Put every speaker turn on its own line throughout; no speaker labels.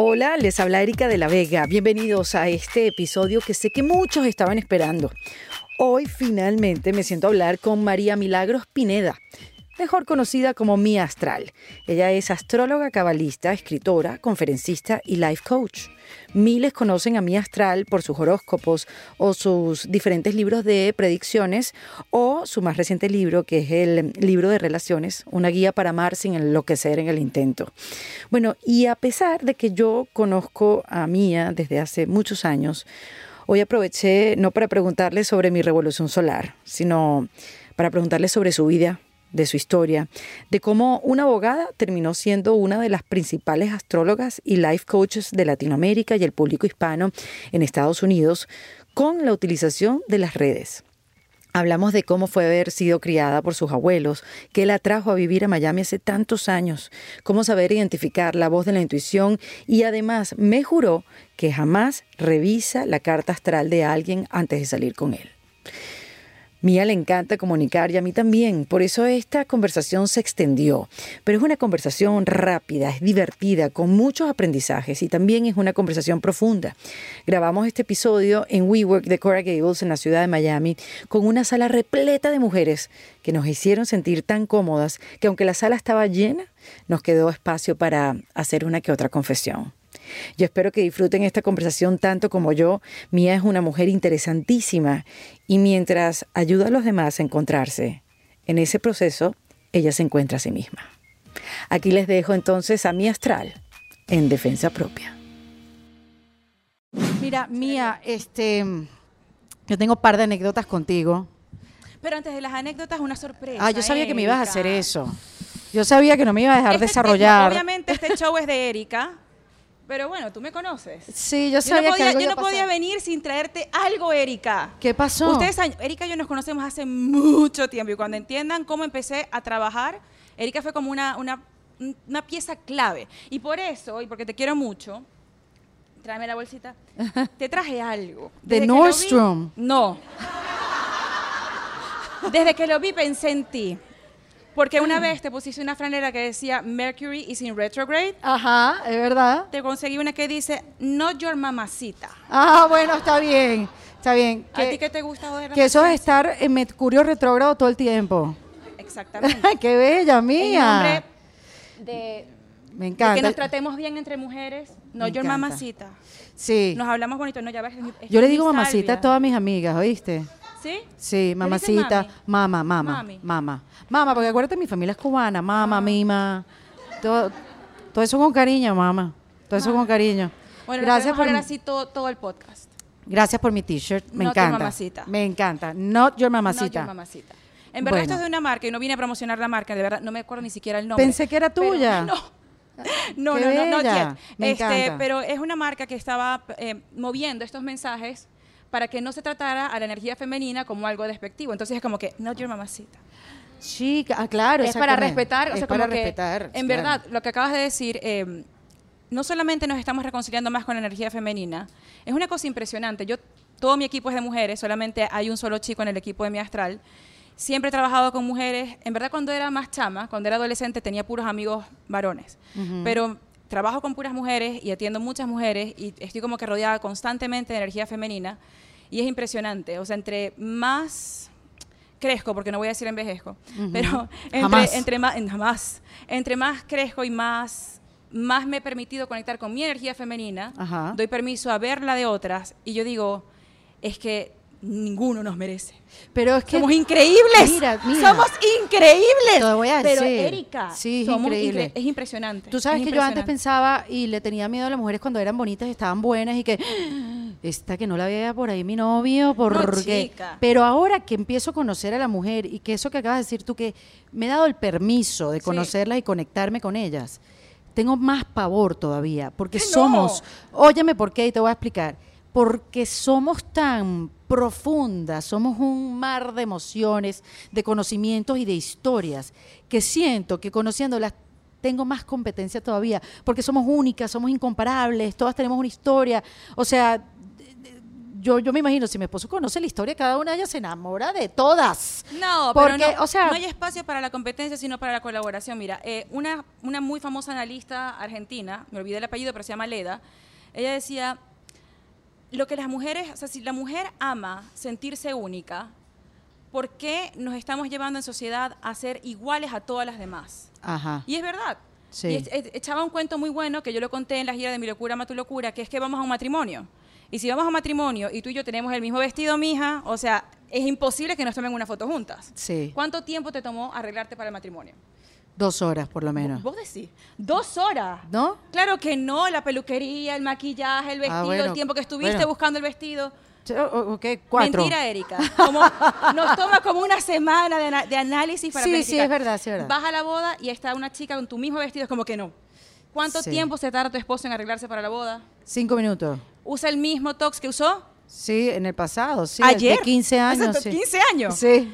Hola, les habla Erika de la Vega. Bienvenidos a este episodio que sé que muchos estaban esperando. Hoy finalmente me siento a hablar con María Milagros Pineda, mejor conocida como Mi Astral. Ella es astróloga cabalista, escritora, conferencista y life coach. Miles conocen a Mi Astral por sus horóscopos o sus diferentes libros de predicciones o su más reciente libro que es el libro de relaciones, una guía para amar sin enloquecer en el intento. Bueno, y a pesar de que yo conozco a Mía desde hace muchos años, hoy aproveché no para preguntarle sobre mi revolución solar, sino para preguntarle sobre su vida, de su historia, de cómo una abogada terminó siendo una de las principales astrólogas y life coaches de Latinoamérica y el público hispano en Estados Unidos con la utilización de las redes. Hablamos de cómo fue haber sido criada por sus abuelos, qué la trajo a vivir a Miami hace tantos años, cómo saber identificar la voz de la intuición y además me juró que jamás revisa la carta astral de alguien antes de salir con él. Mía le encanta comunicar y a mí también, por eso esta conversación se extendió. Pero es una conversación rápida, es divertida, con muchos aprendizajes y también es una conversación profunda. Grabamos este episodio en WeWork de Cora Gables en la ciudad de Miami con una sala repleta de mujeres que nos hicieron sentir tan cómodas que aunque la sala estaba llena, nos quedó espacio para hacer una que otra confesión. Yo espero que disfruten esta conversación tanto como yo. Mía es una mujer interesantísima y mientras ayuda a los demás a encontrarse, en ese proceso ella se encuentra a sí misma. Aquí les dejo entonces a mi astral en defensa propia. Mira, Mía, este, yo tengo un par de anécdotas contigo.
Pero antes de las anécdotas, una sorpresa.
Ah, yo sabía que me ibas a hacer eso. Yo sabía que no me ibas a dejar
Este-
desarrollar.
Obviamente este show es de Erika, pero bueno, tú me conoces.
Sí, yo
Yo
sabía
no
que
podía,
algo
yo
iba
no
a
podía
pasar.
venir sin traerte algo, Erika.
¿Qué pasó?
Ustedes, Erika y yo nos conocemos hace mucho tiempo y cuando entiendan cómo empecé a trabajar, Erika fue como una, una, una pieza clave. Y por eso, y porque te quiero mucho, tráeme la bolsita, te traje algo.
De
Desde que lo vi-
Nordstrom.
no. Desde que lo vi pensé en ti. Porque una vez te pusiste una franela que decía Mercury is in retrograde.
Ajá, es verdad.
Te conseguí una que dice Not your mamacita.
Ah, bueno, está bien. Está bien.
¿A
Que,
ti qué te gusta joder?
que eso es estar en Mercurio retrógrado todo el tiempo.
Exactamente.
¡Qué bella,
En nombre
mía!
de,
Me
de
encanta.
que nos tratemos bien entre mujeres. No
Me
your
encanta.
mamacita.
Sí.
Nos hablamos bonito. No, ya ves. es mi- es
Yo le digo mamacita a todas mis amigas, ¿oíste?
¿Sí?
Sí, mamacita, mama, mama,
Mami.
mama. Mama, porque acuérdate, mi familia es cubana, mama, mima. Todo, todo eso con cariño, mamá. Todo eso con cariño.
Bueno,
Gracias por,
así todo, todo el podcast.
gracias por mi t-shirt. Me
Not your
encanta.
mamacita.
Me encanta. Not your
Not
mamacita.
your mamacita. En verdad,
Bueno.
esto es de una marca y no vine a promocionar la marca, de verdad, no me acuerdo ni siquiera el nombre.
Pensé que era
Pero-
tuya.
no. No,
Qué
no, no, not yet.
Me
Este,
encanta.
pero es una marca que estaba eh, moviendo estos mensajes para que no se tratara a la energía femenina como algo despectivo. Entonces es como que, not your mamacita.
Chica, ah, claro.
es para respetar, o
Es
sea,
para
como que,
respetar.
en
claro.
verdad, lo que acabas de decir, eh, no solamente nos estamos reconciliando más con la energía femenina, es una cosa impresionante. Yo, todo mi equipo es de mujeres, solamente hay un solo chico en el equipo de mi astral. Siempre he trabajado con mujeres. En verdad, cuando era más chama, cuando era adolescente, tenía puros amigos varones. Pero trabajo con puras mujeres y atiendo muchas mujeres y estoy como que rodeada constantemente de energía femenina. Y es impresionante. O sea, entre más crezco, porque no voy a decir envejezco, pero entre,
Jamás.
entre más, jamás, entre más crezco y más, más me he permitido conectar con mi energía femenina,
Ajá.
doy permiso a ver la de otras y yo digo, es que ninguno nos merece.
Pero es que.
Somos increíbles.
Mira, mira.
Somos increíbles.
Te voy a
Pero
decir.
Erika,
Sí, es
somos
increíble.
incre- es impresionante.
Tú sabes
es
que yo antes pensaba y le tenía miedo a las mujeres cuando eran bonitas y estaban buenas y que "Ah, esta que no la vea por ahí mi novio porque pero ahora que empiezo a conocer a la mujer y que eso que acabas de decir tú que me he dado el permiso de
Sí.
conocerlas y conectarme con ellas tengo más pavor todavía porque
¡Que no!
somos óyeme por qué y te voy a explicar porque somos tan profundas, somos un mar de emociones, de conocimientos y de historias, que siento que conociéndolas tengo más competencia todavía, porque somos únicas, somos incomparables, todas tenemos una historia. O sea, yo, yo me imagino, si mi esposo conoce la historia, cada una de ellas se enamora de todas.
No,
Porque,
pero no,
o sea-
no hay espacio para la competencia, sino para la colaboración. Mira, eh, una, una muy famosa analista argentina, me olvidé el apellido, pero se llama Leda, ella decía, lo que las mujeres, o sea, si la mujer ama sentirse única, ¿por qué nos estamos llevando en sociedad a ser iguales a todas las demás?
Ajá.
Y es verdad.
Sí.
Y es- es- echaba un cuento muy bueno que yo lo conté en la gira de Mi locura, ama tu locura, que es que vamos a un matrimonio. Y si vamos a un matrimonio y tú y yo tenemos el mismo vestido, mija, o sea, es imposible que nos tomen una foto juntas.
Sí.
¿Cuánto tiempo te tomó arreglarte para el matrimonio?
Dos horas, por lo menos.
Vos decís, dos horas.
¿No?
Claro que no, la peluquería, el maquillaje, el vestido,
Ah, bueno,
el tiempo que estuviste
bueno.
buscando el vestido.
Sí, o- o- Ok, cuatro.
Mentira, Erika. Como- nos toma como una semana de, análisis para
Sí, sí, es verdad, sí, es verdad.
Vas a la boda y está una chica con tu mismo vestido, es como que no. ¿Cuánto
Sí.
tiempo se tarda tu esposo en arreglarse para la boda?
Cinco minutos.
¿Usa el mismo tox que usó?
Sí, en el pasado, sí.
Ayer.
De 15 años.
Hace
sí.
15 años.
Sí.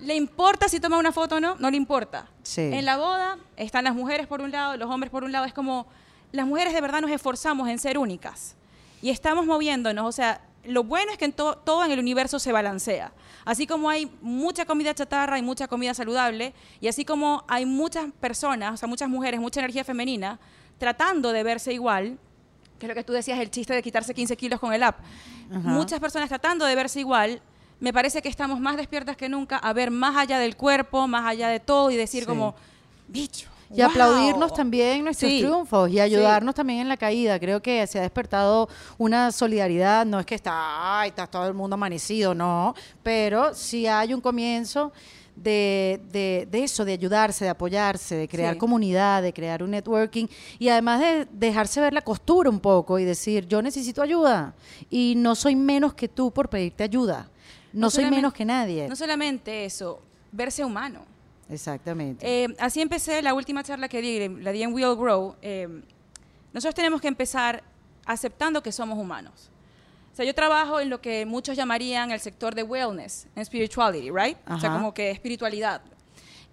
¿Le importa si toma una foto o no? No le importa.
Sí.
En la boda están las mujeres por un lado, los hombres por un lado. Es como, las mujeres de verdad nos esforzamos en ser únicas. Y estamos moviéndonos. O sea, lo bueno es que en to- todo en el universo se balancea. Así como hay mucha comida chatarra y mucha comida saludable, y así como hay muchas personas, o sea, muchas mujeres, mucha energía femenina, tratando de verse igual, que es lo que tú decías, el chiste de quitarse 15 kilos con el app. Muchas personas tratando de verse igual, me parece que estamos más despiertas que nunca a ver más allá del cuerpo, más allá de todo y decir
Sí.
como, bicho.
Y
wow".
aplaudirnos también nuestros
Sí,
triunfos y
sí.
ayudarnos también en la caída. Creo que se ha despertado una solidaridad. No es que está, ay, está todo el mundo amanecido, no. Pero sí hay un comienzo de, de- de eso, de ayudarse, de apoyarse, de crear
Sí.
comunidad, de crear un networking y además de dejarse ver la costura un poco y decir, yo necesito ayuda y no soy menos que tú por pedirte ayuda. No, soy menos que nadie.
No solamente eso, verse humano.
Exactamente.
Eh, así empecé la última charla que di, la di en We All Grow. eh, nosotros tenemos que empezar aceptando que somos humanos. O sea, yo trabajo en lo que muchos llamarían el sector de wellness, en spirituality, right? O sea, como que espiritualidad.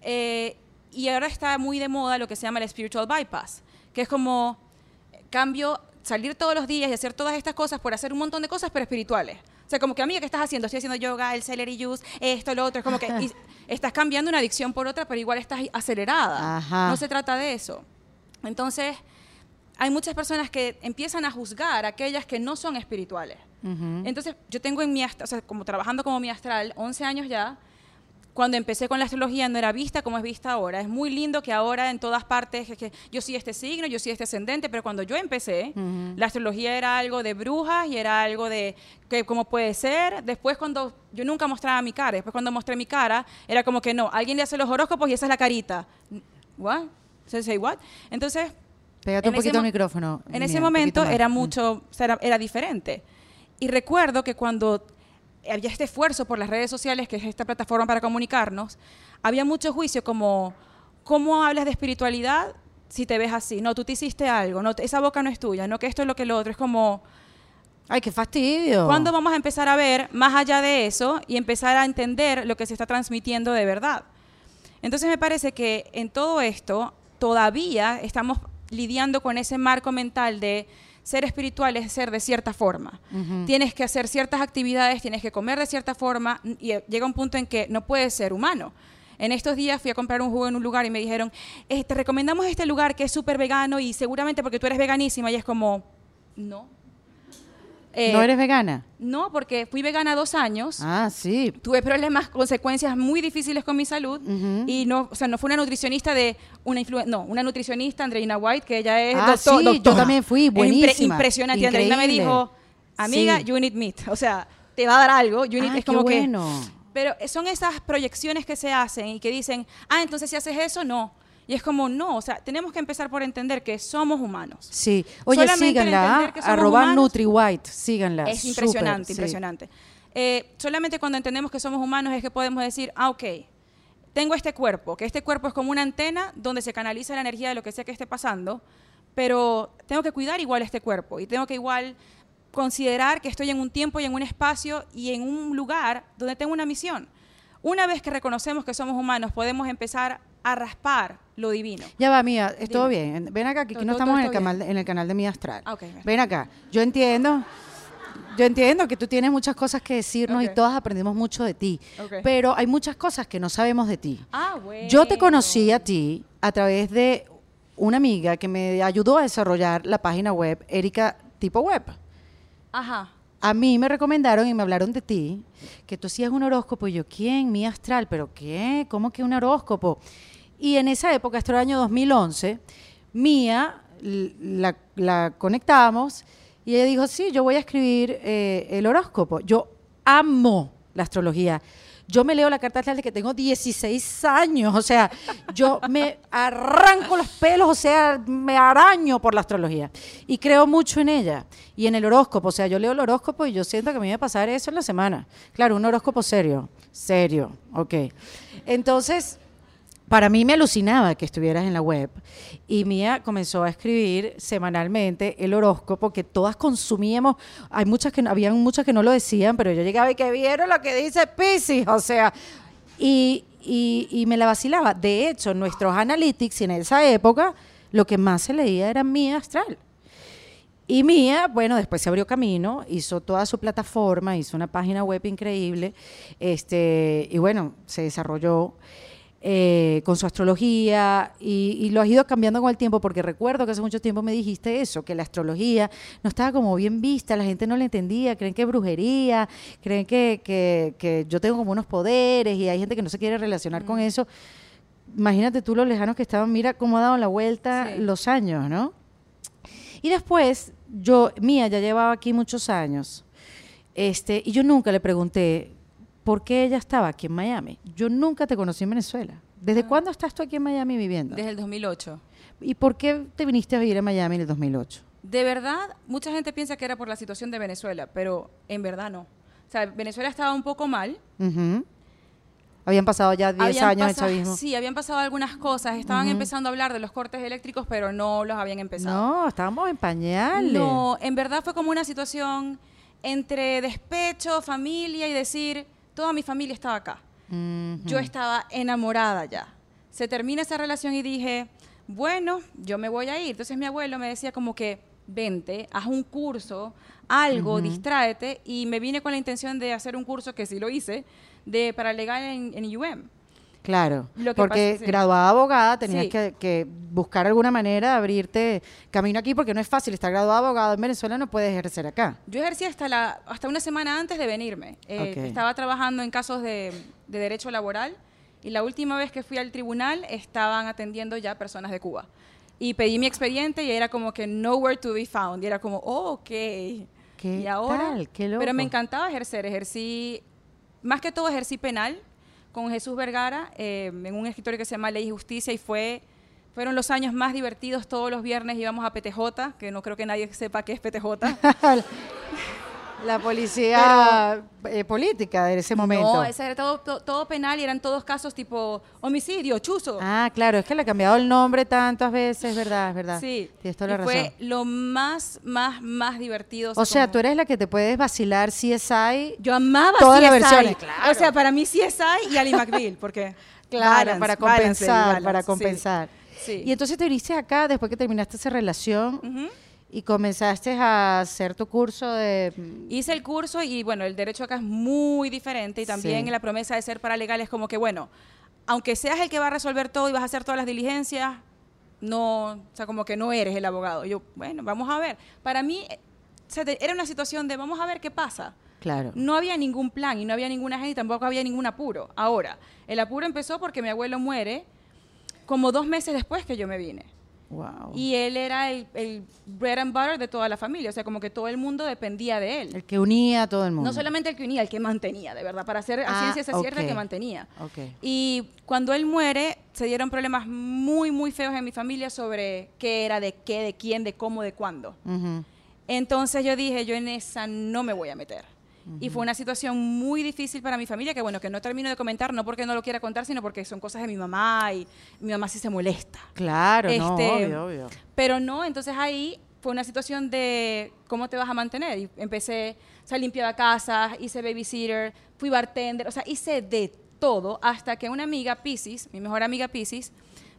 Eh, y ahora está muy de moda lo que se llama el spiritual bypass, que es como cambio, salir todos los días y hacer todas estas cosas por hacer un montón de cosas, pero espirituales. O sea, como que, amiga, ¿qué estás haciendo? Estoy haciendo yoga, el celery juice, esto, lo otro. Es como que y estás cambiando una adicción por otra, pero igual estás acelerada.
Ajá.
No se trata de eso. Entonces, hay muchas personas que empiezan a juzgar a aquellas que no son espirituales.
Ujú.
Entonces, yo tengo en mi astral, o sea, como trabajando como mi astral, 11 años ya, cuando empecé con la astrología no era vista como es vista ahora. Es muy lindo que ahora en todas partes, es que yo soy este signo, yo soy este ascendente, pero cuando yo empecé, la astrología era algo de brujas y era algo de que cómo puede ser. Después cuando yo nunca mostraba mi cara, después cuando mostré mi cara, era como que no, alguien le hace los horóscopos y esa es la carita. What? ¿Se say what? Entonces,
Pégate un poquito
ese mo-
micrófono.
En ese
Mía, un
momento era mucho, o sea, era, era diferente. Y recuerdo que cuando había este esfuerzo por las redes sociales, que es esta plataforma para comunicarnos, había mucho juicio como, ¿cómo hablas de espiritualidad si te ves así? No, tú te hiciste algo, no, esa boca no es tuya, no, que esto es lo que lo otro. Es como,
Ay, qué fastidio.
¿cuándo vamos a empezar a ver más allá de eso y empezar a entender lo que se está transmitiendo de verdad? Entonces me parece que en todo esto todavía estamos lidiando con ese marco mental de ser espiritual es ser de cierta forma. Tienes que hacer ciertas actividades, tienes que comer de cierta forma y eh, llega un punto en que no puedes ser humano. En estos días fui a comprar un jugo en un lugar y me dijeron, "Eh, te recomendamos este lugar que es súper vegano y seguramente porque tú eres veganísima y es como, no. Eh,
¿No eres vegana?
no, porque fui vegana dos años.
Ah, sí.
Tuve problemas, consecuencias muy difíciles con mi salud y no, o sea, no fue una nutricionista de una influ- no, una nutricionista Andreina White que ella es
Ah,
doctor-
sí, yo también fui,
impre-
buenísima,
impresionante. Andreina me
increíble.
dijo, amiga,
Sí.
you need meat, o sea, te va a dar algo. You need,
Ah,
es como
qué
que,
bueno.
pero son esas proyecciones que se hacen y que dicen, ah, entonces si haces eso, no. Y es como, no, o sea, tenemos que empezar por entender que somos humanos.
Sí. Oye,
Solamente
síganla, ¿ah? arroba NutriWhite, síganla.
Es
súper,
impresionante,
sí.
impresionante. Eh, solamente cuando entendemos que somos humanos es que podemos decir, ah, ok, tengo este cuerpo, que este cuerpo es como una antena donde se canaliza la energía de lo que sea que esté pasando, pero tengo que cuidar igual este cuerpo y tengo que igual considerar que estoy en un tiempo y en un espacio y en un lugar donde tengo una misión. Una vez que reconocemos que somos humanos, podemos empezar a raspar lo divino.
Ya va, mía, es todo bien. Ven acá, que aquí no estamos en el, canal, en el canal de mi astral.
Ah.
Ven acá, yo entiendo. yo entiendo que tú tienes muchas cosas que decirnos y todas aprendemos mucho de ti, pero hay muchas cosas que no sabemos de ti.
Ah, bueno.
Yo te conocí a ti a través de una amiga que me ayudó a desarrollar la página web Erika Tipo Web.
Ajá.
A mí me recomendaron y me hablaron de ti, que tú hacías un horóscopo. Y yo, ¿quién? Mi astral. ¿Pero qué? ¿Cómo que un horóscopo? Y en esa época, esto era el año 2011, Mía la, la conectamos y ella dijo, sí, yo voy a escribir eh, el horóscopo. Yo amo la astrología. Yo me leo la carta astral desde que tengo 16 años, o sea, yo me arranco los pelos, o sea, me araño por la astrología y creo mucho en ella y en el horóscopo, o sea, yo leo el horóscopo y yo siento que me iba a pasar eso en la semana. Claro, un horóscopo serio, serio, ok. Entonces, para mí me alucinaba que estuvieras en la web y Mía comenzó a escribir semanalmente el horóscopo que todas consumíamos. Hay muchas que habían muchas que no lo decían, pero yo llegaba y que vieron lo que dice Pisces, o sea, y, y- y me la vacilaba. De hecho, nuestros analytics en esa época lo que más se leía era Mía Astral. Y Mía, bueno, después se abrió camino, hizo toda su plataforma, hizo una página web increíble, este, y bueno, se desarrolló eh, con su astrología y, y lo has ido cambiando con el tiempo, porque recuerdo que hace mucho tiempo me dijiste eso, que la astrología no estaba como bien vista, la gente no la entendía, creen que es brujería, creen que, que- que yo tengo como unos poderes y hay gente que no se quiere relacionar con eso. Imagínate tú lo lejanos que estaban, mira cómo ha dado la vuelta
Sí.
los años, ¿no? Y después, yo, Mía ya llevaba aquí muchos años, este, y yo nunca le pregunté por qué ella estaba aquí en Miami. Yo nunca te conocí en Venezuela. ¿Desde cuándo estás tú aquí en Miami viviendo?
Desde el 2008.
¿Y por qué te viniste a vivir a Miami en el 2008?
De verdad, mucha gente piensa que era por la situación de Venezuela, pero en verdad no. O sea, Venezuela estaba un poco mal.
Habían pasado ya 10
Habían
años el chavismo.
Sí, habían pasado algunas cosas. Estaban empezando a hablar de los cortes eléctricos, pero no los habían empezado.
No, estábamos en pañales.
No, en verdad fue como una situación entre despecho, familia y decir, toda mi familia estaba acá. Yo estaba enamorada ya. Se termina esa relación y dije, bueno, yo me voy a ir. Entonces mi abuelo me decía como que, vente, haz un curso, algo, distráete. Y me vine con la intención de hacer un curso, que sí lo hice, de paralegal en, en UM.
Claro, porque
pasa- sí.
graduada abogada tenías
Sí.
que, que buscar alguna manera de abrirte camino aquí porque no es fácil estar graduada abogado en Venezuela, no puedes ejercer acá.
Yo ejercí hasta, la, hasta una semana antes de venirme. Eh,
Ok.
Estaba trabajando en casos de, de derecho laboral y la última vez que fui al tribunal estaban atendiendo ya personas de Cuba. Y pedí mi expediente y era como que nowhere to be found. Y era como, oh, ok.
¿Qué
y ahora,
tal? Qué loco.
Pero me encantaba ejercer. Ejercí, más que todo ejercí penal con Jesús Vergara eh, en un escritorio que se llama Ley y Justicia y fue... Fueron los años más divertidos. Todos los viernes íbamos a PTJ, que no creo que nadie sepa qué es PTJ.
La policía eh, política de ese momento.
No, ese era todo, to- todo penal y eran todos casos tipo homicidio, chuzo.
Ah, claro, es que le ha cambiado el nombre tantas veces, verdad, es verdad.
sí.
Tienes toda la
y
razón.
fue lo más, más, más divertido.
O sea,
como-
tú eres la que te puedes vacilar CSI.
Yo amaba
todas las versiones, claro.
O sea, para mí CSI y Ali McBeal, porque...
Claro,
balance,
para compensar,
balance,
para compensar.
Sí.
Y entonces te viniste acá después que terminaste esa relación. Y comenzaste a hacer tu curso de...
Hice el curso y bueno, el derecho acá es muy diferente y también
Sí.
la promesa de ser paralegal es como que, bueno, aunque seas el que va a resolver todo y vas a hacer todas las diligencias, no, o sea, como que no eres el abogado. Yo, bueno, vamos a ver. Para mí, eh, o sea, te- era una situación de vamos a ver qué pasa.
Claro.
No había ningún plan y no había ninguna gente y tampoco había ningún apuro. Ahora, el apuro empezó porque mi abuelo muere como dos meses después que yo me vine.
Wow.
Y él era el, el bread and butter de toda la familia, o sea, como que todo el mundo dependía de él.
el que unía a todo el mundo.
No solamente el que unía, el que mantenía, de verdad, para hacer a
Ah,
ciencia esa cierta
ok.
que mantenía.
Ok.
Y cuando él muere, se dieron problemas muy, muy feos en mi familia sobre qué era, de qué, de quién, de cómo, de cuándo. Entonces yo dije, yo en esa no me voy a meter. Y fue una situación muy difícil para mi familia, que bueno, que no termino de comentar, no porque no lo quiera contar, sino porque son cosas de mi mamá y mi mamá sí se molesta.
Claro, no,
Este,
obvio, obvio.
Pero no, entonces ahí fue una situación de cómo te vas a mantener. Y empecé, o sea, limpiaba casas, hice babysitter, fui bartender, o sea, hice de todo hasta que una amiga Pisces, mi mejor amiga Pisces,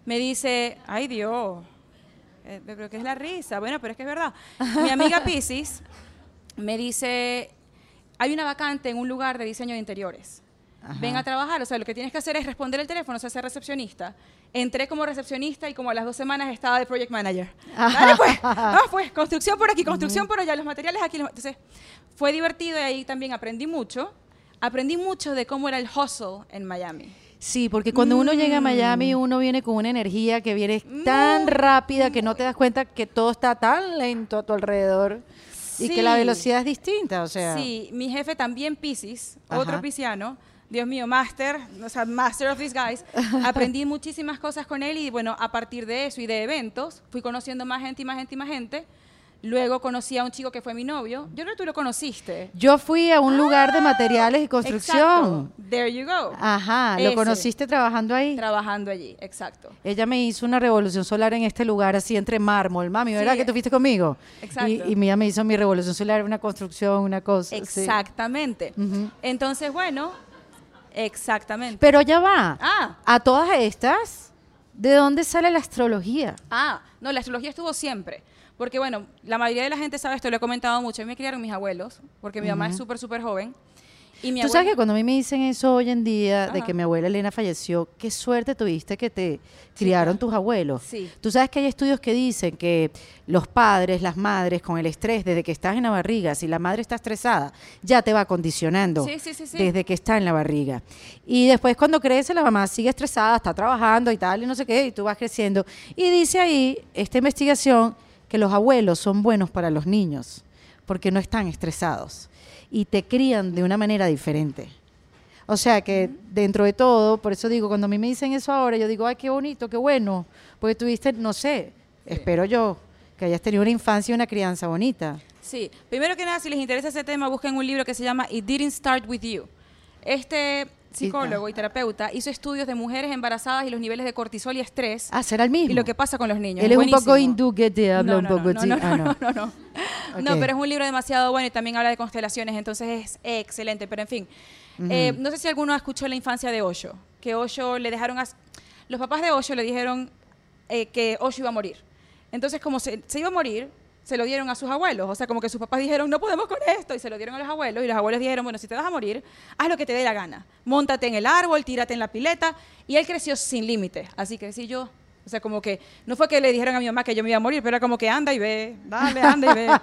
me dice, ay Dios, eh, pero ¿qué es la risa? Bueno, pero es que es verdad. Mi amiga Pisces me dice, hay una vacante en un lugar de diseño de interiores. Ven a trabajar, o sea, lo que tienes que hacer es responder el teléfono, o sea, ser recepcionista. Entré como recepcionista y como a las dos semanas estaba de project manager. Dale pues, vamos pues, construcción por aquí, construcción por allá, los materiales aquí. Entonces, fue divertido y ahí también aprendí mucho. Aprendí mucho de cómo era el hustle en Miami.
Sí, porque cuando uno llega a Miami, uno viene con una energía que viene tan rápida que no te das cuenta que todo está tan lento a tu alrededor y que la velocidad es distinta, o sea.
Sí, mi jefe también Pisces, otro pisciano. Dios mío, master, o sea, master of these guys. Aprendí muchísimas cosas con él y bueno, a partir de eso y de eventos, fui conociendo más gente y más gente y más gente. Luego conocí a un chico que fue mi novio. Yo creo que tú lo conociste.
Yo fui a un lugar de materiales y construcción.
Exacto. There you go.
Ajá, ¿lo
Ese.
conociste trabajando ahí?
Trabajando allí, exacto.
Ella me hizo una revolución solar en este lugar, así entre mármol. Mami, ¿verdad
Sí.
que tú fuiste conmigo?
Exacto.
Y, y Mía me hizo mi revolución solar, una construcción, una cosa. sí.
Exactamente. Entonces, bueno, exactamente.
Pero ya va.
Ah.
A todas estas, ¿de dónde sale la astrología?
Ah, no, la astrología estuvo siempre. Porque, bueno, la mayoría de la gente sabe esto, lo he comentado mucho. A mí me criaron mis abuelos, porque mi mamá es súper, súper joven. Y mi
Tú sabes que cuando a mí me dicen eso hoy en día, de que mi abuela Elena falleció, qué suerte tuviste que te criaron tus abuelos.
Sí.
Tú sabes que hay estudios que dicen que los padres, las madres, con el estrés, desde que estás en la barriga, si la madre está estresada, ya te va condicionando
Sí, sí, sí, sí.
desde que está en la barriga. Y después cuando crece, la mamá sigue estresada, está trabajando y tal, y no sé qué, y tú vas creciendo. Y dice ahí, esta investigación, que los abuelos son buenos para los niños, porque no están estresados y te crían de una manera diferente. O sea que dentro de todo, por eso digo, cuando a mí me dicen eso ahora, yo digo, ay, qué bonito, qué bueno, porque tuviste, no sé, espero yo, que hayas tenido una infancia y una crianza bonita.
Sí, primero que nada, si les interesa ese tema, busquen un libro que se llama It Didn't Start With You. Este psicólogo y terapeuta hizo estudios de mujeres embarazadas y los niveles de cortisol y estrés
Ah, será el mismo.
y lo que pasa con los niños.
Él es un poco
Buenísimo.
hindú que te habla
no,
un
no,
poco
no,
así.
no,
Ah,
no,
no.
no, no, no. No, pero es un libro demasiado bueno y también habla de constelaciones, entonces es excelente. Pero en fin, eh, no sé si alguno escuchó la infancia de Osho, que Osho le dejaron a... Los papás de Osho le dijeron eh, que Osho iba a morir. Entonces, como se, se iba a morir, se lo dieron a sus abuelos. O sea, como que sus papás dijeron, no podemos con esto, y se lo dieron a los abuelos. Y los abuelos dijeron, bueno, si te vas a morir, haz lo que te dé la gana. Móntate en el árbol, tírate en la pileta. Y él creció sin límite. Así crecí yo. O sea, como que no fue que le dijeron a mi mamá que yo me iba a morir, pero era como que anda y ve, dale, anda y ve.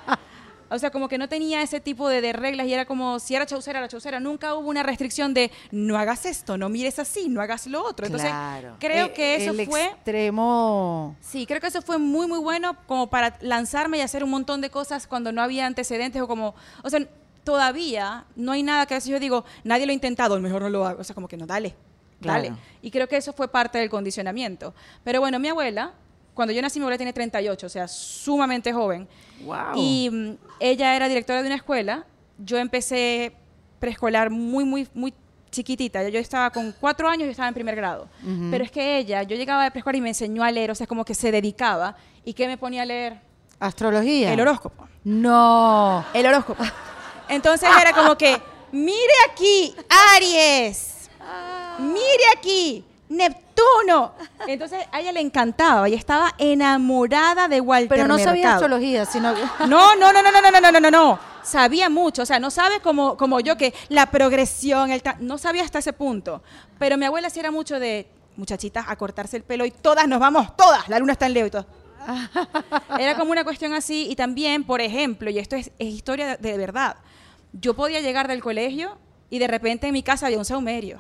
O sea, como que no tenía ese tipo de, de reglas y era como, si era chaucera, era chaucera. Nunca hubo una restricción de, no hagas esto, no mires así, no hagas lo otro. Entonces,
Claro.
creo
Eh,
que eso
el
fue...
extremo...
Sí, creo que eso fue muy, muy bueno como para lanzarme y hacer un montón de cosas cuando no había antecedentes o como, o sea, todavía no hay nada que a veces yo digo, nadie lo ha intentado, mejor no lo hago. O sea, como que no, dale, dale.
Claro.
Y creo que eso fue parte del condicionamiento. Pero bueno, mi abuela, cuando yo nací, mi abuela tiene 38, o sea, sumamente joven.
Wow.
Y mm, ella era directora de una escuela. Yo empecé preescolar muy, muy, muy chiquitita. Yo estaba con cuatro años y estaba en primer grado. Pero es que ella, yo llegaba de preescolar y me enseñó a leer, o sea, como que se dedicaba. ¿Y qué me ponía a leer?
Astrología.
El horóscopo.
No.
El horóscopo. Entonces era como que, mire aquí, Aries. Mire aquí, Neptuno. Entonces a ella le encantaba y estaba enamorada de Walter
Pero no sabía astrología, sino...
No, no, no, no, no, no, no, no, no, no, no. Sabía mucho, o sea, no sabe como, como yo que la progresión, el ta- no sabía hasta ese punto. Pero mi abuela sí era mucho de muchachitas a cortarse el pelo y todas nos vamos, todas, la luna está en Leo y todo. Era como una cuestión así y también, por ejemplo, y esto es, es historia de, de verdad, yo podía llegar del colegio y de repente en mi casa había un saumerio.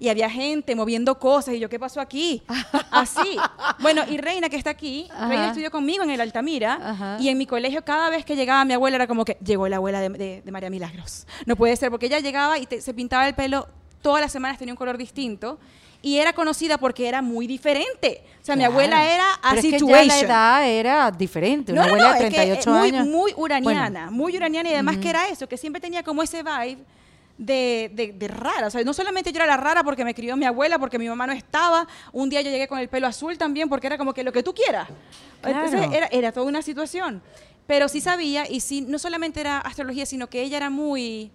Y había gente moviendo cosas y yo, ¿qué pasó aquí? Así. Bueno, y Reina que está aquí,
Ajá.
Reina estudió conmigo en el Altamira
Ajá.
y en mi colegio cada vez que llegaba mi abuela era como que llegó la abuela de, de- de María Milagros. No puede ser, porque ella llegaba y te- se pintaba el pelo, todas las semanas tenía un color distinto y era conocida porque era muy diferente. O sea, mi
Claro.
abuela era a
Pero es que ya
situation.
la edad era diferente. Una
No,
abuela
no,
de
es que,
38
eh, muy,
años.
Muy uraniana,
Bueno,
muy uraniana y además que era eso, que siempre tenía como ese vibe de, de, de rara. O sea, no solamente yo era la rara porque me crió mi abuela, porque mi mamá no estaba. Un día yo llegué con el pelo azul también porque era como que lo que tú quieras. Entonces era, era toda una situación. Pero sí sabía, y sí, no solamente era astrología, sino que ella era muy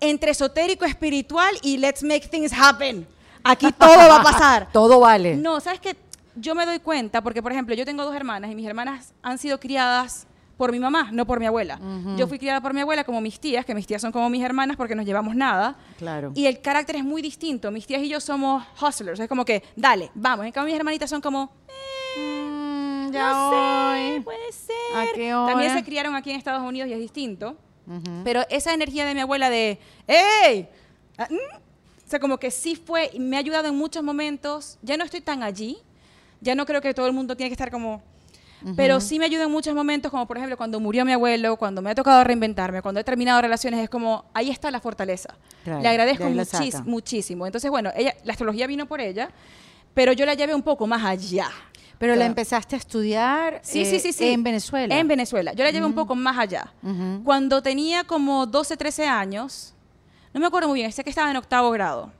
entre esotérico, espiritual y let's make things happen. Aquí todo va a pasar.
Todo vale.
No, ¿sabes qué? Yo me doy cuenta, porque por ejemplo, yo tengo dos hermanas y mis hermanas han sido criadas por mi mamá, no por mi abuela. Yo fui criada por mi abuela como mis tías, que mis tías son como mis hermanas porque nos llevamos nada.
Claro.
Y el carácter es muy distinto. Mis tías y yo somos hustlers. Es como que, dale, vamos. En cambio, mis hermanitas son como,
Mm, ya
no sé,
hoy.
puede ser.
¿A qué hora?
También se criaron aquí en Estados Unidos y es distinto. Pero esa energía de mi abuela de, ¡Ey! Ah, mm", O sea, como que sí fue, y me ha ayudado en muchos momentos. Ya no estoy tan allí. Ya no creo que todo el mundo tiene que estar como... Pero sí me ayuda en muchos momentos, como por ejemplo cuando murió mi abuelo, cuando me ha tocado reinventarme, cuando he terminado relaciones, es como, ahí está la fortaleza.
Claro,
Le agradezco
la
muchis- muchísimo. Entonces, bueno, ella, la astrología vino por ella, pero yo la llevé un poco más allá.
Pero la
Claro.
empezaste a estudiar
Sí,
eh,
sí, sí, sí.
en Venezuela.
En Venezuela. Yo la llevé un poco más allá.
Ujú.
Cuando tenía como 12, 13 años, no me acuerdo muy bien, sé que estaba en octavo grado.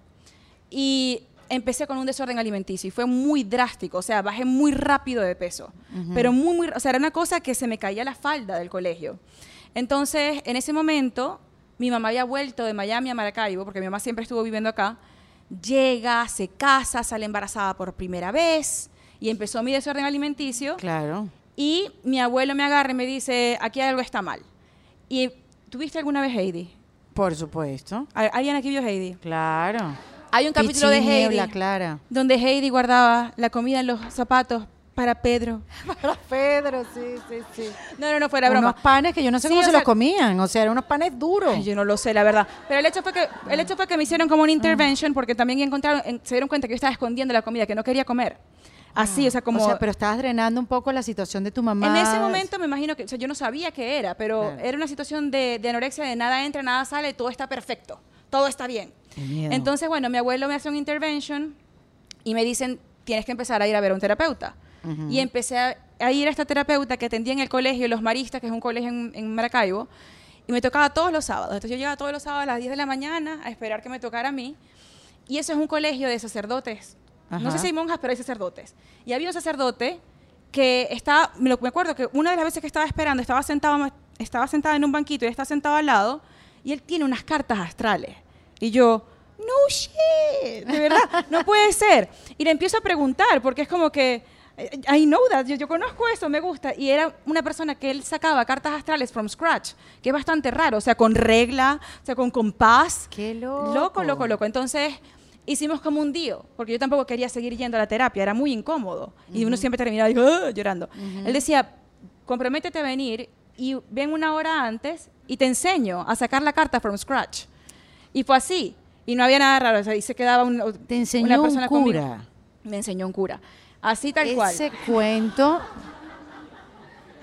Y empecé con un desorden alimenticio y fue muy drástico, o sea, bajé muy rápido de peso. Pero muy, muy, o sea, era una cosa que se me caía la falda del colegio. Entonces, en ese momento, mi mamá había vuelto de Miami a Maracaibo, porque mi mamá siempre estuvo viviendo acá. Llega, se casa, sale embarazada por primera vez y empezó mi desorden alimenticio.
Claro.
Y mi abuelo me agarra y me dice, aquí algo está mal. ¿Y tuviste alguna vez Heidi?
Por supuesto.
¿Al- ¿Alguien aquí vio Heidi?
Claro.
Hay un capítulo de Heidi
clara.
donde Heidi guardaba la comida en los zapatos para Pedro.
Para Pedro, sí, sí, sí.
No, no, no, fuera broma.
Unos panes que yo no sé
Sí,
cómo se
sea-
los comían. O sea, eran unos panes duros.
Ay, yo no lo sé, la verdad. Pero el hecho fue que, el hecho fue que me hicieron como una intervention porque también encontraron, en- se dieron cuenta que yo estaba escondiendo la comida, que no quería comer. Así, o sea, como...
O sea, pero estabas drenando un poco la situación de tu mamá.
En ese momento me imagino que, o sea, yo no sabía qué era, pero
Claro.
era una situación de, de anorexia, de nada entra, nada sale, todo está perfecto, todo está bien. Entonces, bueno, mi abuelo me hace un intervention y me dicen, tienes que empezar a ir a ver a un terapeuta. Y empecé a, a ir a esta terapeuta que atendía en el colegio Los Maristas, que es un colegio en, en Maracaibo, y me tocaba todos los sábados. Entonces yo llegaba todos los sábados a las 10 de la mañana a esperar que me tocara a mí. Y eso es un colegio de sacerdotes. No sé si hay monjas, pero hay sacerdotes. Y había un sacerdote que estaba, me, lo- me acuerdo que una de las veces que estaba esperando, estaba sentado, estaba sentada en un banquito y está sentado al lado, y él tiene unas cartas astrales. Y yo, no shit, de verdad, no puede ser. Y le empiezo a preguntar, porque es como que, I know that, yo, yo conozco eso, me gusta. Y era una persona que él sacaba cartas astrales from scratch, que es bastante raro, o sea, con regla, o sea, con compás.
Qué loco.
Loco, loco, loco. Entonces hicimos como un dío, porque yo tampoco quería seguir yendo a la terapia, era muy incómodo. Y uno siempre terminaba "Ah", llorando. Él decía, comprométete a venir y ven una hora antes y te enseño a sacar la carta from scratch. Y fue así. Y no había nada raro. O sea, y se quedaba un,
Te enseñó
una
un
persona conmigo.
cura.
Me enseñó un cura. Así tal cual.
Ese cuento.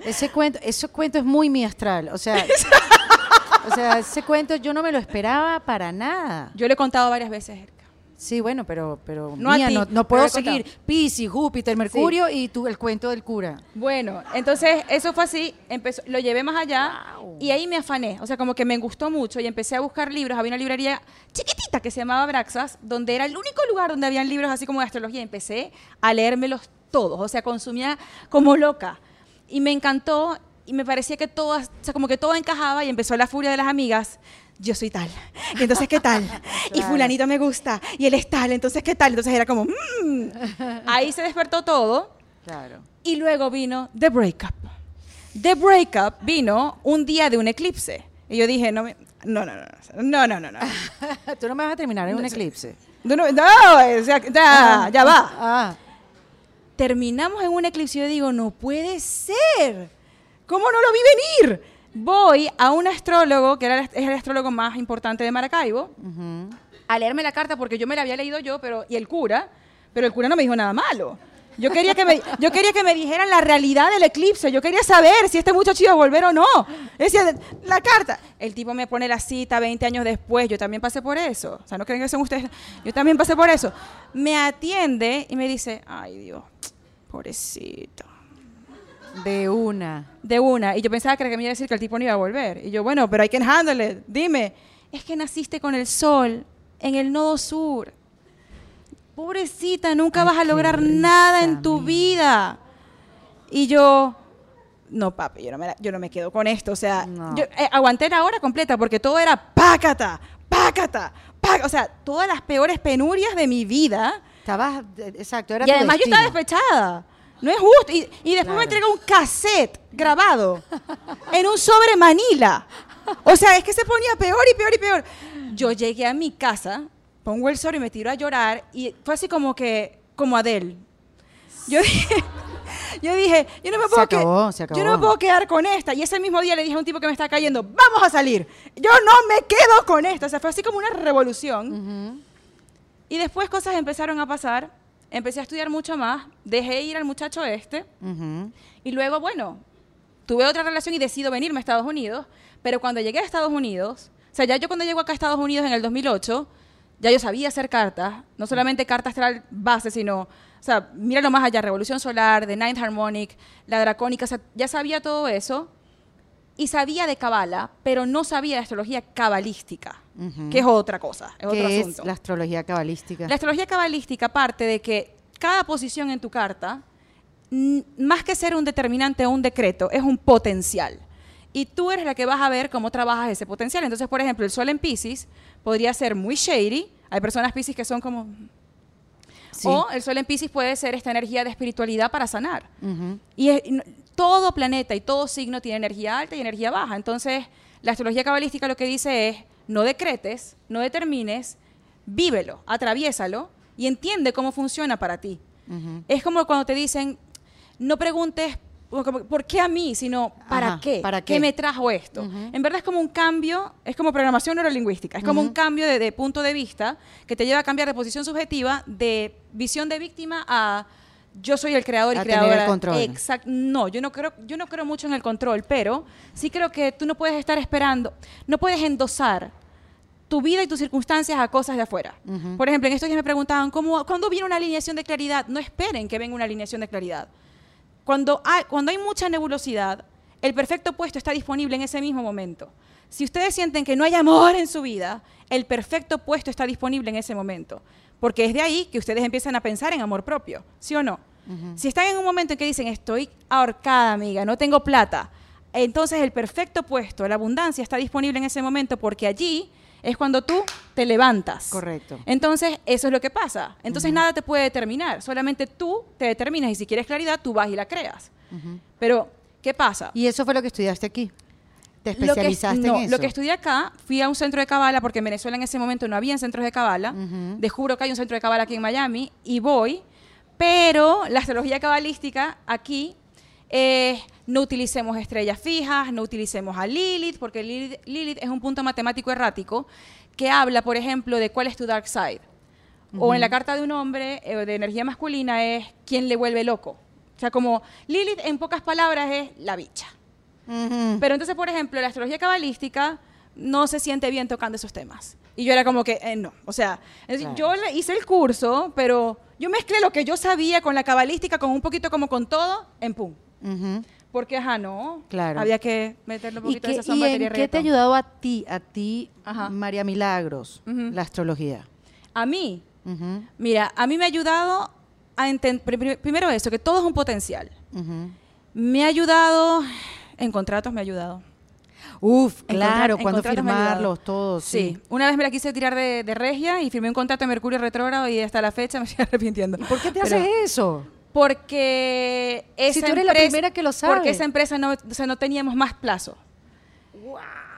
Ese cuento, ese cuento es muy mi astral. O sea, o sea, ese cuento yo no me lo esperaba para nada.
Yo le he contado varias veces.
Sí, bueno, pero, pero
No a
mía,
ti,
no, no puedo seguir. Piscis, Júpiter, Mercurio y tú el cuento del cura.
Bueno, entonces eso fue así, empezó, lo llevé más allá
Wow.
y ahí me afané, o sea, como que me gustó mucho y empecé a buscar libros, había una librería chiquitita que se llamaba Braxas, donde era el único lugar donde habían libros así como de astrología, empecé a leérmelos todos, o sea, consumía como loca. Y me encantó y me parecía que todo, o sea, como que todo encajaba y empezó la furia de las amigas. Yo soy tal. Y entonces, ¿qué tal? Y
Claro.
fulanito me gusta. Y él es tal. Entonces, ¿qué tal? Entonces era como, mm. ahí se despertó todo.
Claro.
Y luego vino The Breakup. The Breakup vino un día de un eclipse. Y yo dije, no, me- no, no, no, no, no, no, no.
tú no me vas a terminar en un eclipse.
No, no, no, o sea, ya, ya va.
Ah,
Terminamos en un eclipse y yo digo, no puede ser. ¿Cómo no lo vi venir? Voy a un astrólogo, que era el- es el astrólogo más importante de Maracaibo, a leerme la carta porque yo me la había leído yo, pero y el cura, pero el cura no me dijo nada malo. Yo quería que me, yo quería que me dijeran la realidad del eclipse. Yo quería saber si este muchacho iba a volver o no. Decía, la carta. El tipo me pone la cita 20 años después. Yo también pasé por eso. O sea, no creen que son ustedes. Yo también pasé por eso. Me atiende y me dice, ay Dios, pobrecito.
De una.
De una. Y yo pensaba que me iba a decir que el tipo no iba a volver. Y yo, bueno, pero hay que handle it. Dime, es que naciste con el sol en el nodo sur. Pobrecita, nunca
Ay,
vas a lograr nada en tu vida. Y yo, no, papi, yo no me, la- yo no me quedo con esto. O sea,
No.
yo eh, aguanté la hora completa porque todo era pácata, pácata, pácata. O sea, todas las peores penurias de mi vida.
Estabas, eh, exacto, era
y
tu
además yo estaba
destino.
despechada. No es justo. Y, y después me entrega un cassette grabado en un sobre Manila. O sea, es que se ponía peor y peor y peor. Yo llegué a mi casa, pongo el sobre y me tiro a llorar y fue así como que, como Adele. Yo dije, yo dije, yo no me puedo, que-
acabó, se
yo no me puedo quedar con esta. Y ese mismo día le dije a un tipo que me está cayendo, vamos a salir. Yo no me quedo con esta. O sea, fue así como una revolución. Y después cosas empezaron a pasar. Empecé a estudiar mucho más. Dejé ir al muchacho este.
Ujú.
Y luego, bueno, tuve otra relación y decido venirme a Estados Unidos. Pero cuando llegué a Estados Unidos, o sea, ya yo cuando llego acá a Estados Unidos en el 2008, ya yo sabía hacer cartas, no solamente carta astral base, sino, o sea, míralo más allá, Revolución Solar, The Ninth Harmonic, la Dracónica, o sea, ya sabía todo eso. Y sabía de Kabbalah, pero no sabía de astrología cabalística, Que es otra cosa, es otro
¿Qué es
asunto.
la astrología cabalística?
La astrología cabalística parte de que cada posición en tu carta, más que ser un determinante o un decreto, es un potencial. Y tú eres la que vas a ver cómo trabajas ese potencial. Entonces, por ejemplo, el sol en Pisces podría ser muy shady. Hay personas Pisces que son como...
Sí.
O el sol en Pisces puede ser esta energía de espiritualidad para sanar. Y es- todo planeta y todo signo tiene energía alta y energía baja. Entonces, la astrología cabalística lo que dice es, no decretes, no determines, vívelo, atraviésalo y entiende cómo funciona para ti. Es como cuando te dicen, no preguntes por qué a mí, sino para
Ajá,
qué,
¿para
qué
qué?
me trajo esto. En verdad es como un cambio, es como programación neurolingüística, es como un cambio de, de punto de vista que te lleva a cambiar de posición subjetiva de visión de víctima a yo soy el creador y
A tener el
creadora.
control.
Exacto. No, yo no creo, yo no creo mucho en el control, pero sí creo que tú no puedes estar esperando, no puedes endosar tu vida y tus circunstancias a cosas de afuera. Por ejemplo, en estos días me preguntaban, ¿cómo, ¿cuándo viene una alineación de claridad? No esperen que venga una alineación de claridad. Cuando hay, cuando hay mucha nebulosidad, el perfecto puesto está disponible en ese mismo momento. Si ustedes sienten que no hay amor en su vida, el perfecto puesto está disponible en ese momento. Porque es de ahí que ustedes empiezan a pensar en amor propio, ¿sí o no? Si están en un momento en que dicen, estoy ahorcada, amiga, no tengo plata, entonces el perfecto puesto, la abundancia está disponible en ese momento porque allí es cuando tú te levantas.
Correcto.
Entonces, eso es lo que pasa. Entonces, nada te puede determinar. Solamente tú te determinas y si quieres claridad, tú vas y la creas. Pero, ¿qué pasa?
Y eso fue lo que estudiaste aquí. Te
Lo que-
especializaste
no,
en eso.
Lo que estudié acá, fui a un centro de cabala, porque en Venezuela en ese momento no había centros de cabala.
Ujú.
Descubro que hay un centro de cabala aquí en Miami y voy. Pero la astrología cabalística aquí eh, no utilicemos estrellas fijas, no utilicemos a Lilith, porque Lilith, Lilith es un punto matemático errático que habla, por ejemplo, de cuál es tu dark side. O en la carta de un hombre eh, de energía masculina es quién le vuelve loco. O sea, como Lilith en pocas palabras es la bicha. Pero entonces, por ejemplo, la astrología cabalística no se siente bien tocando esos temas. Y yo era como que, eh, no. O sea,
Claro.
yo hice el curso, pero yo mezclé lo que yo sabía con la cabalística, con un poquito como con todo, en pum. Porque, ajá, no.
Claro.
Había que meterle un
¿Y,
poquito
qué,
de sazón
y en qué te ha ayudado a ti, a ti,
Ajá.
María Milagros, la astrología?
A mí, mira, a mí me ha ayudado a entender, primero eso, que todo es un potencial. Me ha ayudado, en contratos me ha ayudado.
Uf, claro,
en
cuando firmarlos, todos.
Sí. una vez me la quise tirar de, de regia y firmé un contrato de Mercurio retrógrado y hasta la fecha me estoy arrepintiendo.
¿Y por qué te
Pero-
haces eso?
Porque esa
tú eres la
empresa-
primera que lo sabe.
Porque esa empresa no, o sea, no teníamos más plazo.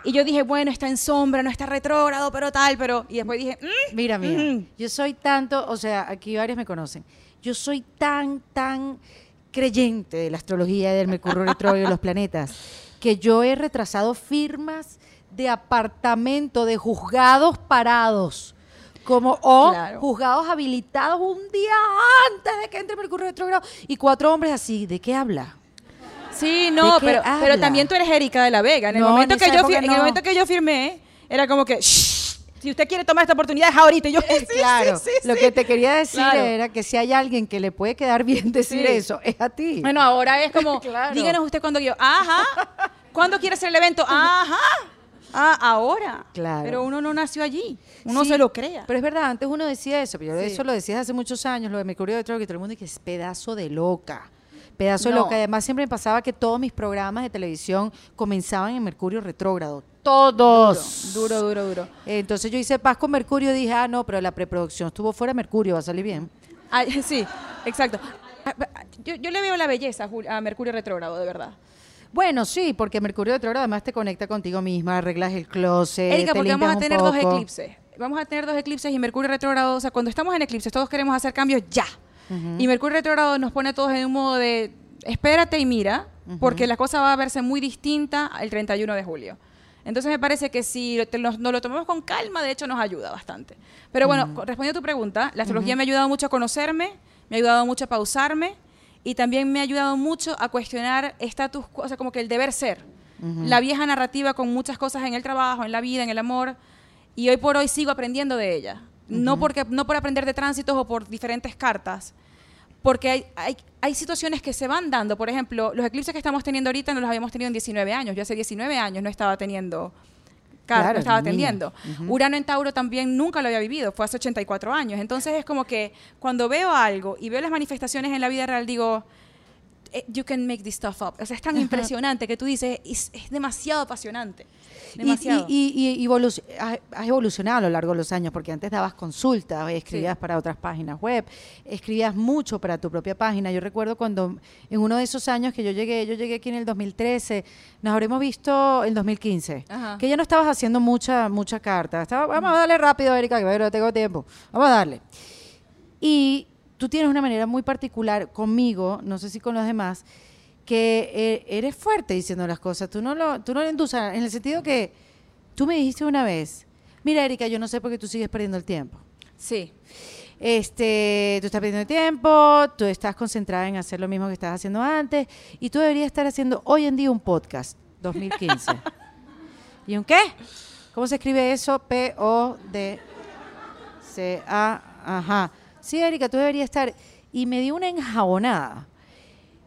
Y yo dije, bueno, está en sombra, no está retrógrado, pero tal, pero... Y después dije, "Mm,
Mira, mira,
Ujú.
yo soy tanto, o sea, aquí varios me conocen. Yo soy tan, tan creyente de la astrología, del Mercurio retrógrado y los planetas, que yo he retrasado firmas de apartamento, de juzgados parados, como o
Claro.
juzgados habilitados un día antes de que entre Mercurio retrógrado y cuatro hombres así. ¿De qué habla?
Sí, no,
¿De qué
pero, pero también tú eres Erika de la Vega. En el,
No,
momento,
en
que yo, fir-
época
en el
no.
momento que yo firmé, era como que, "Shh, si usted quiere tomar esta oportunidad es ahorita. Y yo, "Sí, sí,
claro,
sí,
lo
sí".
que te quería decir
Claro.
era que si hay alguien que le puede quedar bien decir eso, es a ti.
Bueno, ahora es como,
Claro.
díganos usted cuándo yo, ajá, ¿cuándo quiere hacer el evento? Ajá, ah, ahora.
Claro.
Pero uno no nació allí, uno
Sí,
se lo crea.
Pero es verdad, antes uno decía eso, pero yo
Sí.
eso lo decías hace muchos años, lo de Mercurio retrógrado, que todo el mundo dice que es pedazo de loca. Pedazo de loca. Además, siempre me pasaba que todos mis programas de televisión comenzaban en Mercurio retrógrado. Todos.
Duro, duro, duro.
Entonces yo hice paz con Mercurio y dije, ah, no, pero la preproducción estuvo fuera de Mercurio, va a salir bien.
Ay, sí, exacto. Ah, yo, yo le veo la belleza a Mercurio retrógrado, de verdad.
Bueno, sí, porque Mercurio retrógrado además te conecta contigo misma, arreglas el closet,
Erika,
te
porque vamos a tener dos eclipses. Vamos a tener dos eclipses y Mercurio retrógrado, o sea, cuando estamos en eclipses todos queremos hacer cambios ya. Y Mercurio retrógrado nos pone a todos en un modo de espérate y mira, porque la cosa va a verse muy distinta el 31 de julio. Entonces me parece que si te- nos, nos lo tomamos con calma, de hecho nos ayuda bastante. Pero bueno, con- respondiendo a tu pregunta, la astrología me ha ayudado mucho a conocerme, me ha ayudado mucho a pausarme y también me ha ayudado mucho a cuestionar estatus o sea, como que el deber ser. La vieja narrativa con muchas cosas en el trabajo, en la vida, en el amor, y hoy por hoy sigo aprendiendo de ella. No, porque, no por aprender de tránsitos o por diferentes cartas, porque hay, hay, hay situaciones que se van dando. Por ejemplo, los eclipses que estamos teniendo ahorita no los habíamos tenido en 19 años. Yo hace 19 años no estaba teniendo cartas,
Claro,
estaba atendiendo. Urano en Tauro también nunca lo había vivido, fue hace 84 años. Entonces es como que cuando veo algo y veo las manifestaciones en la vida real, digo, eh, you can make this stuff up. O sea, es tan impresionante que tú dices, es, es demasiado apasionante.
Y,
Demasiado.
y, y- y has has evolucionado a lo largo de los años, porque antes dabas consultas, escribías
Sí.
para otras páginas web, escribías mucho para tu propia página. Yo recuerdo cuando en uno de esos años que yo llegué, yo llegué aquí en el 2013, nos habremos visto en 2015,
Ajá.
que ya no estabas haciendo mucha, mucha carta. Estaba, vamos a darle rápido, Erika, que no tengo tiempo. Vamos a darle. Y tú tienes una manera muy particular conmigo, no sé si con los demás, que eh, eres fuerte diciendo las cosas. Tú no lo, tú no lo endulzas, en el sentido que tú me dijiste una vez, mira Erika, yo no sé por qué tú sigues perdiendo el tiempo.
sí.
Este, tú estás perdiendo el tiempo, tú estás concentrada en hacer lo mismo que estabas haciendo antes y tú deberías estar haciendo hoy en día un podcast 2015. ¿Y un qué? ¿Cómo se escribe eso? P O D C A, ajá. Sí, Erika, tú deberías estar y me dio una enjabonada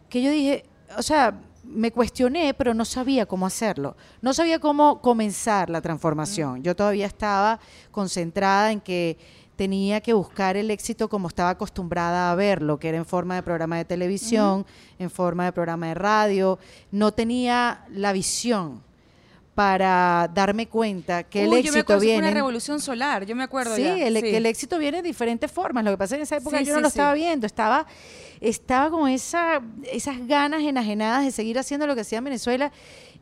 que yo dije, o sea, me cuestioné, pero no sabía cómo hacerlo. No sabía cómo comenzar la transformación. Yo todavía estaba concentrada en que tenía que buscar el éxito como estaba acostumbrada a verlo, que era en forma de programa de televisión, en forma de programa de radio. No tenía la visión para darme cuenta que
Uy,
el
yo me
éxito
acuerdo, fue
viene
una revolución solar, yo me acuerdo
Sí,
ya.
el,
sí.
que el éxito viene de diferentes formas. Lo que pasa es que en esa época
Sí,
yo no
sí,
lo estaba viendo. Estaba, estaba con esa, esas ganas enajenadas de seguir haciendo lo que hacía en Venezuela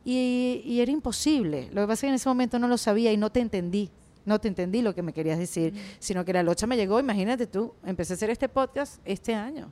y, y era imposible. Lo que pasa es que en ese momento no lo sabía y no te entendí. No te entendí lo que me querías decir, sino que la locha me llegó. Imagínate tú, empecé a hacer este podcast este año,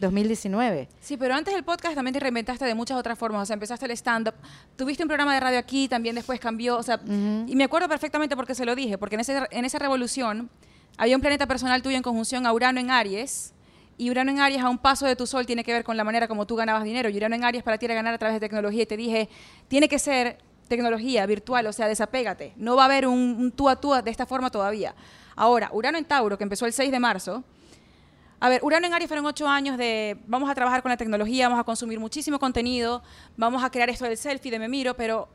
2019.
Sí, pero antes del podcast también te reinventaste de muchas otras formas. O sea, empezaste el stand-up, tuviste un programa de radio aquí, también después cambió. O sea, y me acuerdo perfectamente porque se lo dije, porque en, ese, en esa revolución había un planeta personal tuyo en conjunción a Urano en Aries. Y Urano en Aries a un paso de tu sol tiene que ver con la manera como tú ganabas dinero. Y Urano en Aries para ti era ganar a través de tecnología. Y te dije, tiene que ser tecnología virtual, o sea, desapégate. No va a haber un, un tú a tú de esta forma todavía. Ahora, Urano en Tauro, que empezó el 6 de marzo, a ver, Urano en Aries fueron ocho años de vamos a trabajar con la tecnología, vamos a consumir muchísimo contenido, vamos a crear esto del selfie, de me miro, pero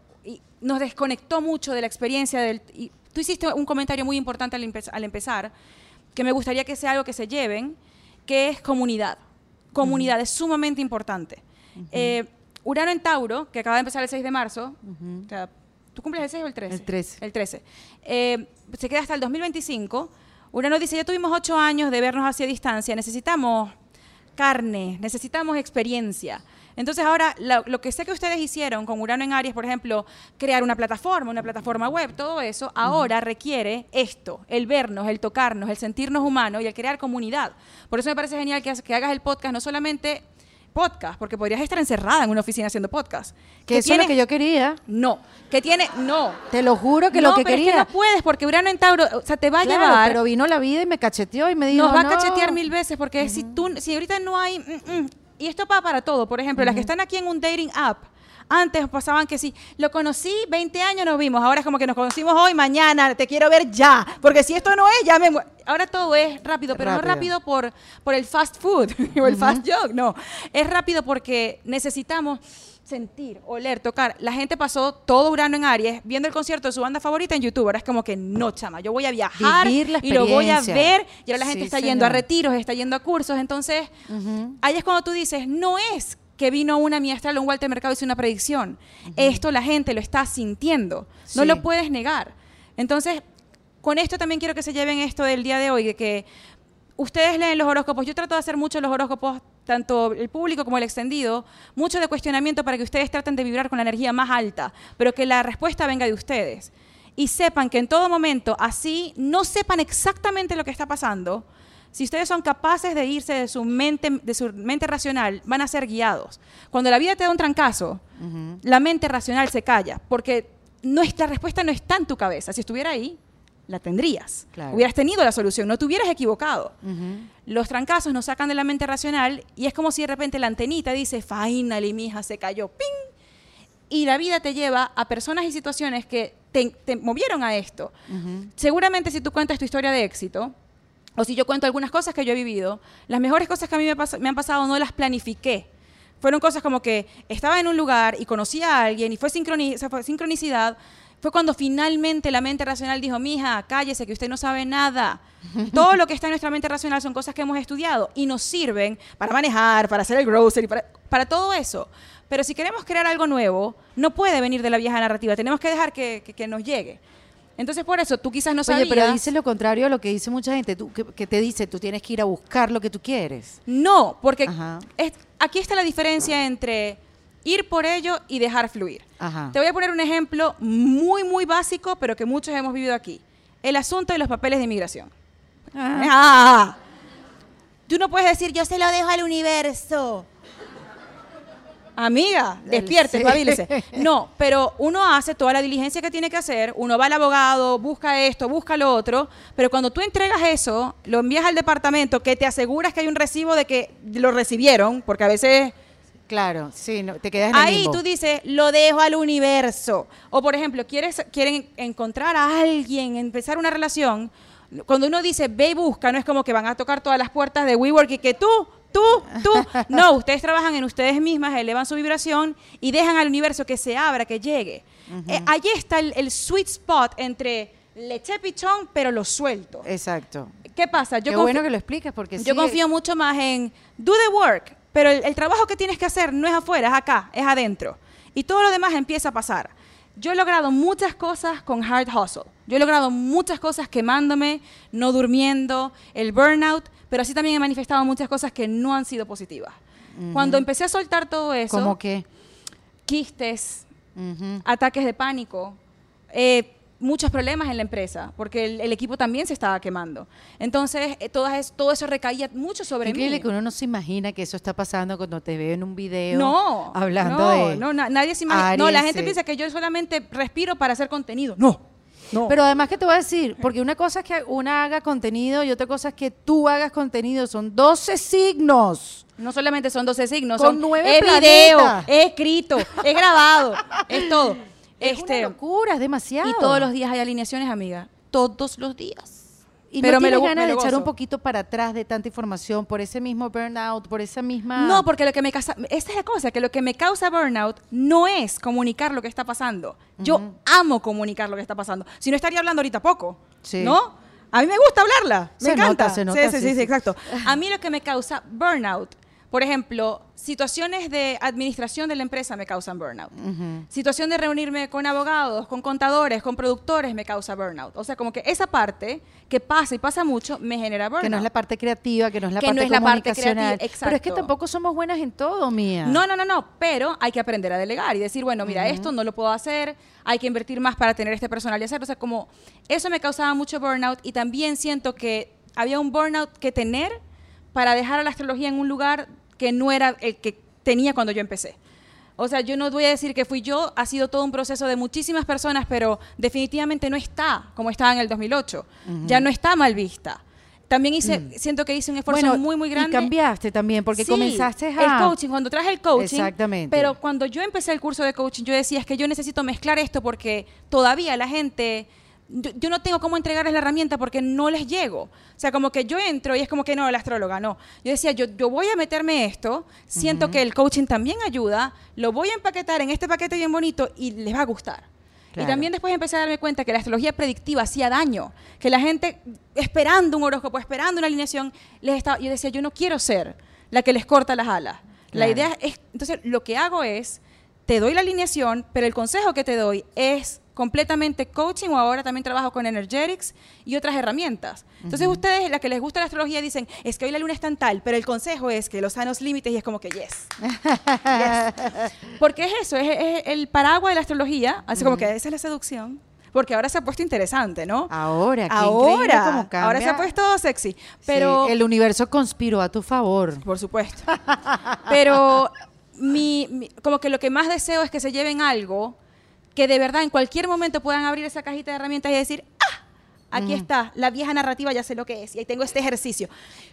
nos desconectó mucho de la experiencia del... Y tú hiciste un comentario muy importante al empezar, que me gustaría que sea algo que se lleven, que es comunidad. Comunidad es sumamente importante. Eh, Urano en Tauro, que acaba de empezar el 6 de marzo, o sea, ¿tú cumples el 6 o el 13?
El 13.
El 13. Eh, se queda hasta el 2025. Urano dice, ya tuvimos ocho años de vernos hacia distancia, necesitamos carne, necesitamos experiencia. Entonces ahora la- lo que sé que ustedes hicieron con Urano en Aries, por ejemplo, crear una plataforma, una plataforma web, todo eso, ahora requiere esto, el vernos, el tocarnos, el sentirnos humanos y el crear comunidad. Por eso me parece genial que, ha- que hagas el podcast, no solamente podcast, porque podrías estar encerrada en una oficina haciendo podcast.
Que eso es lo que yo quería.
No, que tiene, no,
Te lo juro que
no,
lo que
pero
quería.
es que no puedes porque Urano en Tauro, o sea, te va a
Claro,
llevar,
pero vino la vida y me cacheteó y me dijo,
nos va
"No".
a cachetear mil veces porque si tú, si ahorita no hay, mm, mm, y esto va para todo, por ejemplo, las que están aquí en un dating app, antes pasaban que sí, lo conocí, 20 años nos vimos, ahora es como que nos conocimos hoy, mañana, te quiero ver ya, porque si esto no es, ya me... Ahora todo es rápido, pero
Rápido.
no rápido. por, por el fast food o el fast jog, no, es rápido porque necesitamos sentir, oler, tocar. La gente pasó todo Urano en Aries viendo el concierto de su banda favorita en YouTube. Ahora es como que no, chama, yo voy a viajar
Vivir la
y lo voy a ver. Y ahora la gente
Sí,
está yendo a retiros, está yendo a cursos. Entonces, ahí es cuando tú dices, no es que vino una mi astral o un Walter Mercado y hizo una predicción. Esto la gente lo está sintiendo. No lo puedes negar. Entonces, con esto también quiero que se lleven esto del día de hoy, de que ustedes leen los horóscopos. Yo trato de hacer mucho los horóscopos tanto el público como el extendido, mucho de cuestionamiento para que ustedes traten de vibrar con la energía más alta, pero que la respuesta venga de ustedes. Y sepan que en todo momento, así no sepan exactamente lo que está pasando, si ustedes son capaces de irse de su mente, de su mente racional, van a ser guiados. Cuando la vida te da un trancazo, la mente racional se calla, porque nuestra respuesta no está en tu cabeza. Si estuviera ahí, la tendrías.
Claro.
Hubieras tenido la solución, no te hubieras equivocado. Los trancazos nos sacan de la mente racional y es como si de repente la antenita dice, finally, mi hija se cayó, ¡ping! Y la vida te lleva a personas y situaciones que te, te movieron a esto. Seguramente si tú cuentas tu historia de éxito, o si yo cuento algunas cosas que yo he vivido, las mejores cosas que a mí me, pas- me han pasado no las planifiqué. Fueron cosas como que estaba en un lugar y conocí a alguien y fue, sincroni- fue sincronicidad. Fue cuando finalmente la mente racional dijo, mija, cállese, que usted no sabe nada. Todo lo que está en nuestra mente racional son cosas que hemos estudiado y nos sirven para manejar, para hacer el grocery, para, para todo eso. Pero si queremos crear algo nuevo, no puede venir de la vieja narrativa. Tenemos que dejar que, que- que nos llegue. Entonces, por eso, tú quizás no
Oye,
sabías...
pero dice lo contrario a lo que dice mucha gente, tú, que, que te dice, tú tienes que ir a buscar lo que tú quieres.
No, porque es- aquí está la diferencia entre ir por ello y dejar fluir.
Ajá.
Te voy a poner un ejemplo muy, muy básico, pero que muchos hemos vivido aquí. El asunto de los papeles de inmigración. Ah. Tú no puedes decir, yo se lo dejo al universo. Amiga, despierte, espabilese. No, pero uno hace toda la diligencia que tiene que hacer, uno va al abogado, busca esto, busca lo otro, pero cuando tú entregas eso, lo envías al departamento, que te aseguras que hay un recibo de que lo recibieron, porque a veces
Claro, sí, no, te quedas en el
Ahí
limbo.
tú dices, lo dejo al universo. O por ejemplo, quieres, quieren encontrar a alguien, empezar una relación. Cuando uno dice ve y busca, no es como que van a tocar todas las puertas de WeWork y que tú, tú, tú. No, ustedes trabajan en ustedes mismas, elevan su vibración y dejan al universo que se abra, que llegue. Eh, allí está el, el sweet spot entre le eché pichón, pero lo suelto.
Exacto.
¿Qué pasa?
Qué
confío-
bueno que lo expliques porque
yo
sí,
confío mucho más en do the work, pero el, el trabajo que tienes que hacer no es afuera, es acá, es adentro. Y todo lo demás empieza a pasar. Yo he logrado muchas cosas con hard hustle. Yo he logrado muchas cosas quemándome, no durmiendo, el burnout, pero así también he manifestado muchas cosas que no han sido positivas. Cuando empecé a soltar todo eso,
como que
quistes, ataques de pánico, eh, muchos problemas en la empresa, porque el, el equipo también se estaba quemando. Entonces, eh, todas es- todo eso recaía mucho sobre
Increíble
mí.
que uno no se imagina que eso está pasando cuando te veo en un video
no,
hablando
no,
de
no, na- nadie se imagina. No, la gente piensa que yo solamente respiro para hacer contenido. No, no.
Pero además que te voy a decir, porque una cosa es que una haga contenido y otra cosa es que tú hagas contenido, son 12 signos.
no solamente son 12 signos,
Con
son
nueve
es video,
planetas.
es escrito, es grabado, es todo.
Es
este,
una locura, es demasiado.
y todos los días hay alineaciones, amiga. Todos los días.
Y
Pero
no
me
tienes
lo-
ganas
me
de echar un poquito para atrás de tanta información por ese mismo burnout, por esa misma...
No, porque lo que me causa, esta es la cosa, que lo que me causa burnout no es comunicar lo que está pasando. Yo amo comunicar lo que está pasando. Si no estaría hablando ahorita poco,
Sí.
¿no? A mí me gusta hablarla, me encanta.
se nota,
sí, sí,
sí,
sí. exacto. A mí lo que me causa burnout, por ejemplo, situaciones de administración de la empresa me causan burnout. Situación de reunirme con abogados, con contadores, con productores me causa burnout. O sea, como que esa parte que pasa y pasa mucho me genera burnout.
que no es la parte creativa, que no es la
Que
parte
no es la parte creativa,
Pero es que
exacto.
tampoco somos buenas en todo, mía.
No, no, no, no, pero hay que aprender a delegar y decir, bueno, mira, esto no lo puedo hacer, hay que invertir más para tener este personal y hacerlo. O sea, como eso me causaba mucho burnout y también siento que había un burnout que tener para dejar a la astrología en un lugar que no era el que tenía cuando yo empecé. O sea, yo no voy a decir que fui yo, ha sido todo un proceso de muchísimas personas, pero definitivamente no está como estaba en el 2008. Ya no está mal vista. También hice, siento que hice un esfuerzo
Bueno,
muy, muy grande.
Y cambiaste también, porque
Sí,
comenzaste a...
El coaching, cuando traje el coaching.
Exactamente.
Pero cuando yo empecé el curso de coaching, yo decía, es que yo necesito mezclar esto porque todavía la gente... Yo, yo no tengo cómo entregarles la herramienta porque no les llego. O sea, como que yo entro y es como que no, la astróloga, no. Yo decía, yo, yo voy a meterme esto, siento que el coaching también ayuda, lo voy a empaquetar en este paquete bien bonito y les va a gustar.
Claro.
Y también después empecé a darme cuenta que la astrología predictiva hacía daño, que la gente esperando un horóscopo, esperando una alineación, les estaba, yo decía, yo no quiero ser la que les corta las alas. La idea es, entonces lo que hago es, te doy la alineación, pero el consejo que te doy es completamente coaching o ahora también trabajo con energetics y otras herramientas. Entonces ustedes, la que les gusta la astrología, dicen, es que hoy la luna está en tal, pero el consejo es que los sanos límites y es como que yes. Yes. Porque es eso, es, es el paraguas de la astrología, así como que esa es la seducción. Porque ahora se ha puesto interesante, ¿no?
Ahora, qué
ahora,
cómo cambia.
ahora se ha puesto sexy. Pero
Sí, el universo conspiró a tu favor.
por supuesto. Pero mi, mi- como que lo que más deseo es que se lleven algo que de verdad en cualquier momento puedan abrir esa cajita de herramientas y decir, ah, aquí está, la vieja narrativa ya sé lo que es y ahí tengo este ejercicio.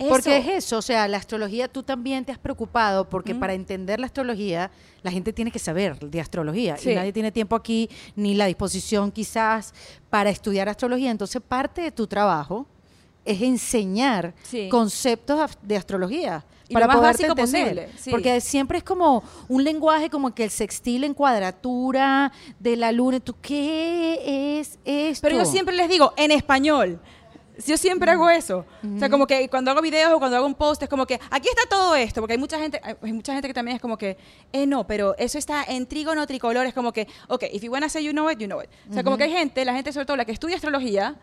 Porque es eso, o sea, la astrología tú también te has preocupado porque para entender la astrología la gente tiene que saber de astrología
Sí.
y nadie tiene tiempo aquí ni la disposición quizás para estudiar astrología. Entonces parte de tu trabajo es enseñar
Sí.
conceptos de astrología.
Y lo
para
más
poderte
básico
entender.
posible, sí.
Porque siempre es como un lenguaje como que el sextil en cuadratura de la luna. ¿Tú qué es esto?
Pero yo siempre les digo, en español. Yo siempre hago eso. O sea, como que cuando hago videos o cuando hago un post es como que aquí está todo esto, porque hay mucha gente, hay mucha gente que también es como que, eh, no, pero eso está en trígono tricolor, es como que, ok, if you wanna say you know it, you know it. O sea, como que hay gente, la gente sobre todo la que estudia astrología,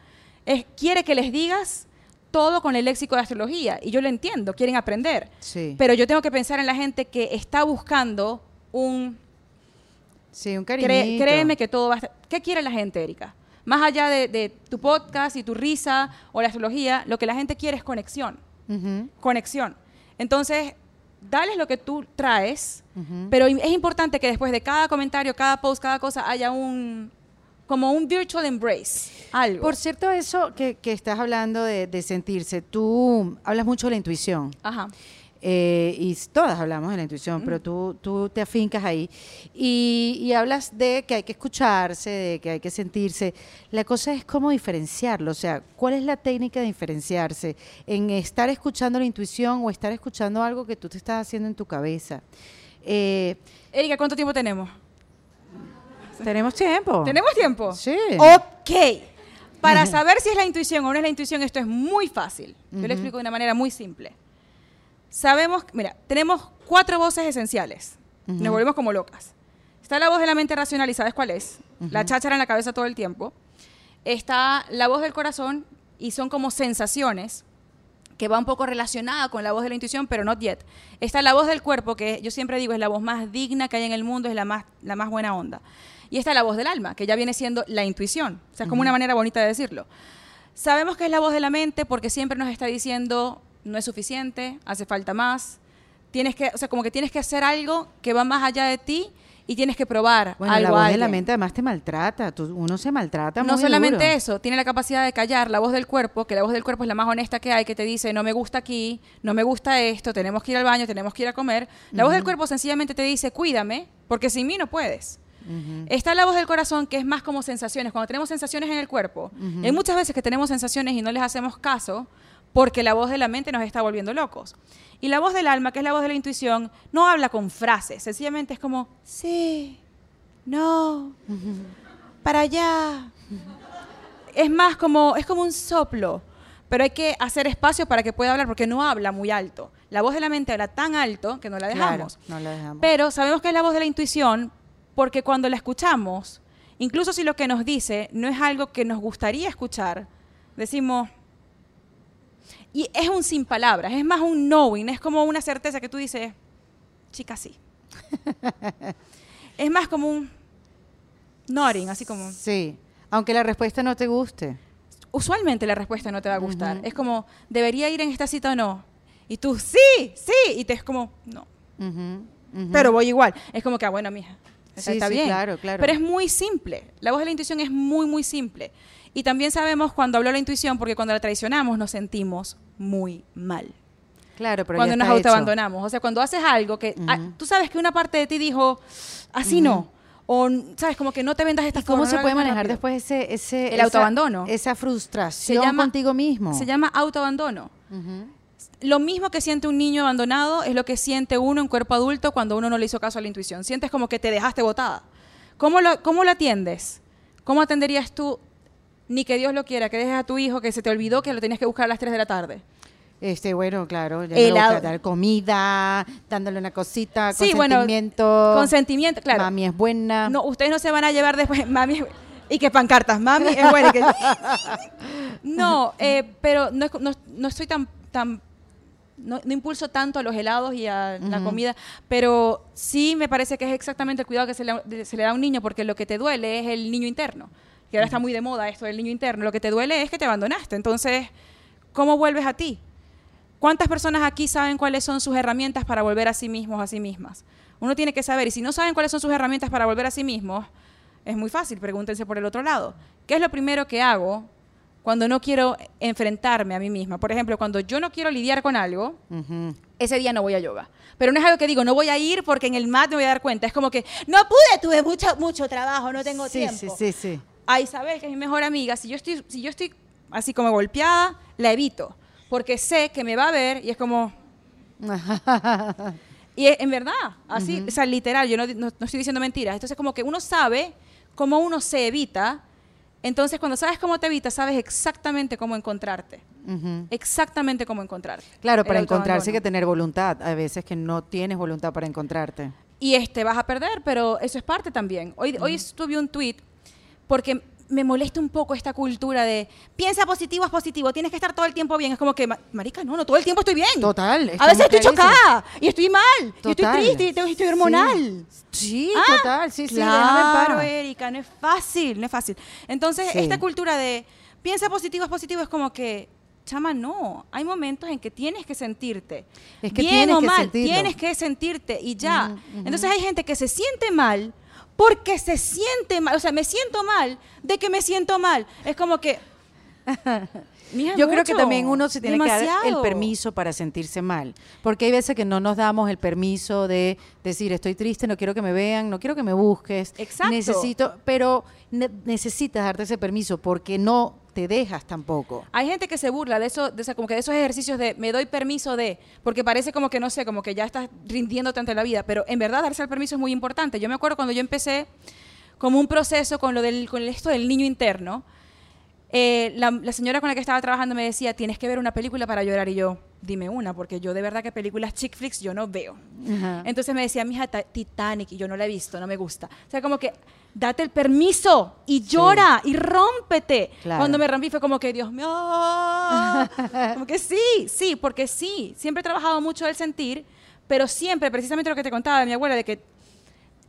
es, quiere que les digas todo con el léxico de astrología. Y yo lo entiendo, quieren aprender.
Sí.
Pero yo tengo que pensar en la gente que está buscando un
Sí, un
Cré-
cariñito.
créeme que todo va a estar. ¿Qué quiere la gente, Erika? Más allá de, de tu podcast y tu risa o la astrología, lo que la gente quiere es conexión. Conexión. Entonces, dales lo que tú traes, pero es importante que después de cada comentario, cada post, cada cosa, haya un. Como un virtual embrace. Algo.
Por cierto, eso que, que estás hablando de, de sentirse, tú hablas mucho de la intuición.
Ajá.
eh, y todas hablamos de la intuición, pero tú, tú te afincas ahí. Y, y hablas de que hay que escucharse, de que hay que sentirse. La cosa es cómo diferenciarlo. O sea, ¿cuál es la técnica de diferenciarse? En estar escuchando la intuición o estar escuchando algo que tú te estás haciendo en tu cabeza. Eh,
Erika, ¿cuánto tiempo tenemos?
¿Tenemos tiempo?
¿Tenemos tiempo?
Sí.
Ok. Para saber si es la intuición o no es la intuición, esto es muy fácil. Yo le explico de una manera muy simple. Sabemos, mira, tenemos cuatro voces esenciales. Nos volvemos como locas. Está la voz de la mente racional, ¿y sabes cuál es? La cháchara en la cabeza todo el tiempo. Está la voz del corazón, y son como sensaciones que va un poco relacionada con la voz de la intuición, pero not yet. Está la voz del cuerpo, que yo siempre digo es la voz más digna que hay en el mundo, es la más, la más buena onda. Y está la voz del alma, que ya viene siendo la intuición. O sea, es como una manera bonita de decirlo. Sabemos que es la voz de la mente porque siempre nos está diciendo no es suficiente, hace falta más. Tienes que, o sea, como que tienes que hacer algo que va más allá de ti y tienes que probar
Bueno,
algo
la voz de la mente además te maltrata. tú- uno se maltrata
No
muy
solamente
duro.
eso, tiene la capacidad de callar la voz del cuerpo, que la voz del cuerpo es la más honesta que hay, que te dice, no me gusta aquí, no me gusta esto, tenemos que ir al baño, tenemos que ir a comer. La voz del cuerpo sencillamente te dice, cuídame, porque sin mí no puedes. Está la voz del corazón, que es más como sensaciones. Cuando tenemos sensaciones en el cuerpo, y hay muchas veces que tenemos sensaciones y no les hacemos caso porque la voz de la mente nos está volviendo locos. Y la voz del alma, que es la voz de la intuición, no habla con frases, sencillamente es como, sí, no, para allá. Es más como, es como un soplo, pero hay que hacer espacio para que pueda hablar porque no habla muy alto. La voz de la mente habla tan alto que no la
Claro,
dejamos.
no la dejamos.
Pero sabemos que es la voz de la intuición porque cuando la escuchamos, incluso si lo que nos dice no es algo que nos gustaría escuchar, decimos... Y es un sin palabras, es más un knowing, es como una certeza que tú dices, chica, sí. es más como un nodding, así como...
Sí, aunque la respuesta no te guste.
Usualmente la respuesta no te va a gustar. Es como, ¿debería ir en esta cita o no? Y tú, sí, sí, y te es como, no.
Ujú, ujú.
pero voy igual. Es como que, ah, bueno, mija, esa
Sí,
está
sí,
bien.
claro, claro.
Pero es muy simple. La voz de la intuición es muy, muy simple. Y también sabemos cuando habló la intuición, porque cuando la traicionamos nos sentimos muy mal.
Claro, pero
cuando nos autoabandonamos. O sea, cuando haces algo que ah,
Ujú.
tú sabes que una parte de ti dijo, así no. O, sabes, como que no te vendas esta
¿Y cómo se puede manejar
rápido.
después ese, ese
El autoabandono.
Esa frustración
llama-
contigo mismo.
Se llama autoabandono.
Ujú.
Lo mismo que siente un niño abandonado es lo que siente uno en cuerpo adulto cuando uno no le hizo caso a la intuición. Sientes como que te dejaste botada. ¿Cómo lo, cómo lo atiendes? ¿Cómo atenderías tú, ni que Dios lo quiera, que dejes a tu hijo que se te olvidó que lo tenías que buscar a las 3 de la tarde?
Este, bueno, claro, ya
El au-
dar comida, dándole una cosita,
Sí, bueno,
consentimiento.
Consentimiento, claro.
Mami es buena.
No, ustedes no se van a llevar después, mami. Y que pancartas, mami, es bueno. y que- no, eh, pero no, es- no, no estoy tan, tan no, no impulso tanto a los helados y a la comida, pero sí me parece que es exactamente el cuidado que se le, de- se le da a un niño, porque lo que te duele es el niño interno, que ahora está muy de moda esto del niño interno, lo que te duele es que te abandonaste, entonces, ¿cómo vuelves a ti? ¿Cuántas personas aquí saben cuáles son sus herramientas para volver a sí mismos, a sí mismas? Uno tiene que saber, y si no saben cuáles son sus herramientas para volver a sí mismos, es muy fácil, pregúntense por el otro lado. ¿Qué es lo primero que hago cuando no quiero enfrentarme a mí misma? Por ejemplo, cuando yo no quiero lidiar con algo,
Ujú.
ese día no voy a yoga. Pero no es algo que digo, no voy a ir porque en el mat me voy a dar cuenta. Es como que, no pude, tuve mucho, mucho trabajo, no tengo
sí,
tiempo.
sí, sí, sí.
A Isabel, que es mi mejor amiga, si yo estoy, si yo estoy así como golpeada, la evito. Porque sé que me va a ver y es como, y es- en verdad, así, o sea, literal, yo no, no- no estoy diciendo mentiras. Entonces, como que uno sabe cómo uno se evita. Entonces, cuando sabes cómo te evitas, sabes exactamente cómo encontrarte. Exactamente cómo encontrarte.
Claro, para encontrarse hay que tener voluntad. Hay veces que no tienes voluntad para encontrarte.
Y este vas a perder, pero eso es parte también. Hoy, hoy tuve un tweet porque me molesta un poco esta cultura de piensa positivo es positivo, tienes que estar todo el tiempo bien. Es como que, ma- marica, no, no, todo el tiempo estoy bien.
Total,
A veces estoy chocada y estoy mal, y estoy
Total.
triste y estoy, estoy hormonal.
Sí,
Ah,
total, sí, sí,
claro,
en paz.
Erika, no es fácil, no es fácil. Entonces,
Sí.
esta cultura de piensa positivo es positivo es como que, chama, no. Hay momentos en que tienes que sentirte.
Es que
bien
tienes
o
que
mal,
sentirlo.
tienes que sentirte y ya.
Ujú, ujú.
Entonces, hay gente que se siente mal porque se siente mal. O sea, me siento mal de que me siento mal. Es como que.
Yo creo que
mucho,
también uno se tiene que dar el
demasiado.
permiso para sentirse mal, porque hay veces que no nos damos el permiso de decir estoy triste, no quiero que me vean, no quiero que me busques,
Exacto.
necesito, pero ne- necesitas darte ese permiso porque no te dejas tampoco.
Hay gente que se burla de eso, de esa- como que de esos ejercicios de me doy permiso de, porque parece como que no sé, como que ya estás rindiéndote ante la vida, pero en verdad darse el permiso es muy importante. Yo me acuerdo cuando yo empecé como un proceso con lo del con esto del niño interno, eh, la, la señora con la que estaba trabajando me decía, tienes que ver una película para llorar y yo, dime una, porque yo de verdad que películas chick flicks yo no veo.
Ajá.
Entonces me decía, mija, ta- Titanic, y yo no la he visto, no me gusta. O sea, como que date el permiso y llora y rómpete.
Claro.
Cuando me rompí fue como que, Dios mío, ah". como que sí, sí, porque sí, siempre he trabajado mucho el sentir, pero siempre, precisamente lo que te contaba de mi abuela, de que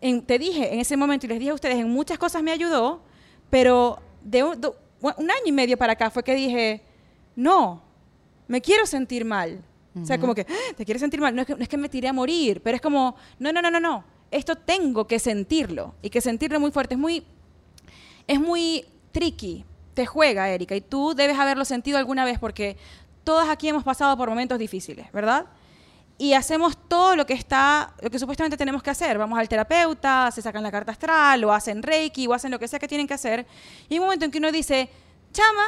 en- te dije en ese momento y les dije a ustedes, en muchas cosas me ayudó, pero de do- un año y medio para acá fue que dije, no, me quiero sentir mal. O sea, como que, "Ah, te quieres sentir mal. No es, que, no es que me tiré a morir, pero es como, no, no, no, no, no. Esto tengo que sentirlo. Y que sentirlo muy fuerte. Es muy, es muy tricky. Te juega, Erika. Y tú debes haberlo sentido alguna vez porque todas aquí hemos pasado por momentos difíciles, ¿verdad? Y hacemos todo lo que está, lo que supuestamente tenemos que hacer. Vamos al terapeuta, se sacan la carta astral, o hacen reiki, o hacen lo que sea que tienen que hacer. Y hay un momento en que uno dice, chama,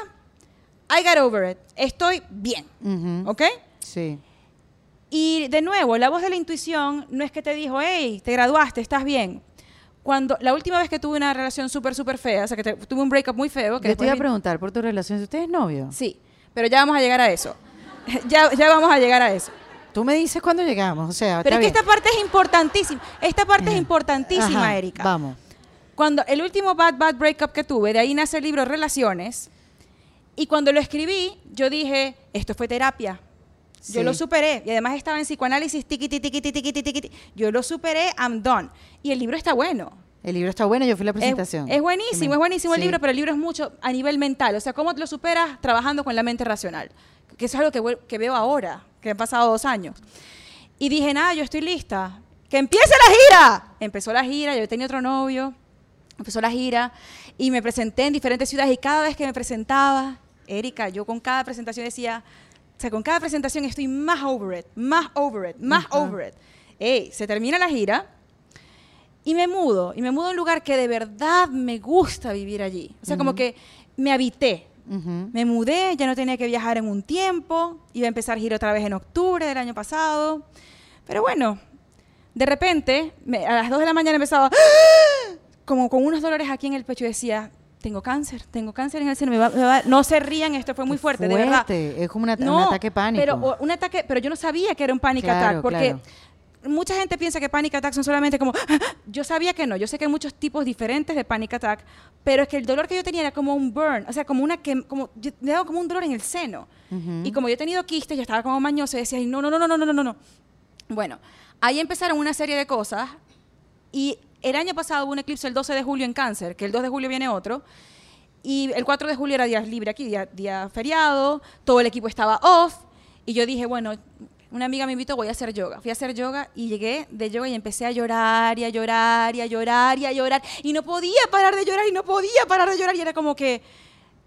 I got over it. Estoy bien.
Ujú.
¿Ok?
Sí.
Y de nuevo, la voz de la intuición no es que te dijo, hey, te graduaste, estás bien. Cuando la última vez que tuve una relación súper, súper fea, o sea, que te- tuve un breakup muy feo, que
Yo te iba a preguntar por tu relación, ¿usted es novio?
Sí, pero ya vamos a llegar a eso. ya, ya vamos a llegar a eso.
Tú me dices cuando llegamos, o sea,
Pero es que esta parte es importantísima. Esta parte es importantísima,
Ajá,
Erika.
Vamos.
Cuando el último bad bad breakup que tuve, de ahí nace el libro Relaciones. Y cuando lo escribí, yo dije, esto fue terapia. Yo
Sí.
lo superé. Y además estaba en psicoanálisis, tiqui, tiqui, tiqui, tiqui, tiqui, tiqui. Yo lo superé, I'm done. Y el libro está bueno.
El libro está bueno, yo fui a la
Es,
presentación.
es buenísimo,
Sí me-
es buenísimo el
sí.
libro, pero el libro es mucho a nivel mental. O sea, cómo lo superas trabajando con la mente racional. Que eso es algo que, que veo ahora, que han pasado dos años. Y dije, nada, yo estoy lista. ¡Que empiece la gira! Empezó la gira, yo tenía otro novio, empezó la gira y me presenté en diferentes ciudades y cada vez que me presentaba, Erika, yo con cada presentación decía, o sea, con cada presentación estoy más over it, más over it, más
Ajá.
over it. Ey, se termina la gira y me mudo, y me mudo a un lugar que de verdad me gusta vivir allí. O sea, como que me habité. Me mudé, ya no tenía que viajar en un tiempo, iba a empezar gira otra vez en octubre del año pasado. Pero bueno, de repente, me- a las 2 de la mañana empezaba como con unos dolores aquí en el pecho y decía, tengo cáncer, tengo cáncer en el seno, me va- me va- no se rían, esto fue muy
Qué
fuerte, de verdad.
fuerte, Es como una-
No,
un ataque pánico.
Pero o- un ataque, pero yo no sabía que era un panic
Claro,
attack, porque
claro.
Mucha gente piensa que panic attack son solamente como, yo sabía que no, yo sé que hay muchos tipos diferentes de panic attack, pero es que el dolor que yo tenía era como un burn, o sea, como una que, como, yo, daba como un dolor en el seno. Y como yo he tenido quistes, yo estaba como mañoso y decía, no, no, no, no, no, no, no, no. Bueno, ahí empezaron una serie de cosas y el año pasado hubo un eclipse el 12 de julio en cáncer, que el 2 de julio viene otro. Y el 4 de julio era día libre aquí, día, día feriado, todo el equipo estaba off. Y yo dije, bueno, una amiga me invitó, voy a hacer yoga. Fui a hacer yoga y llegué de yoga y empecé a llorar y a llorar y a llorar y a llorar. Y no podía parar de llorar y no podía parar de llorar. Y era como que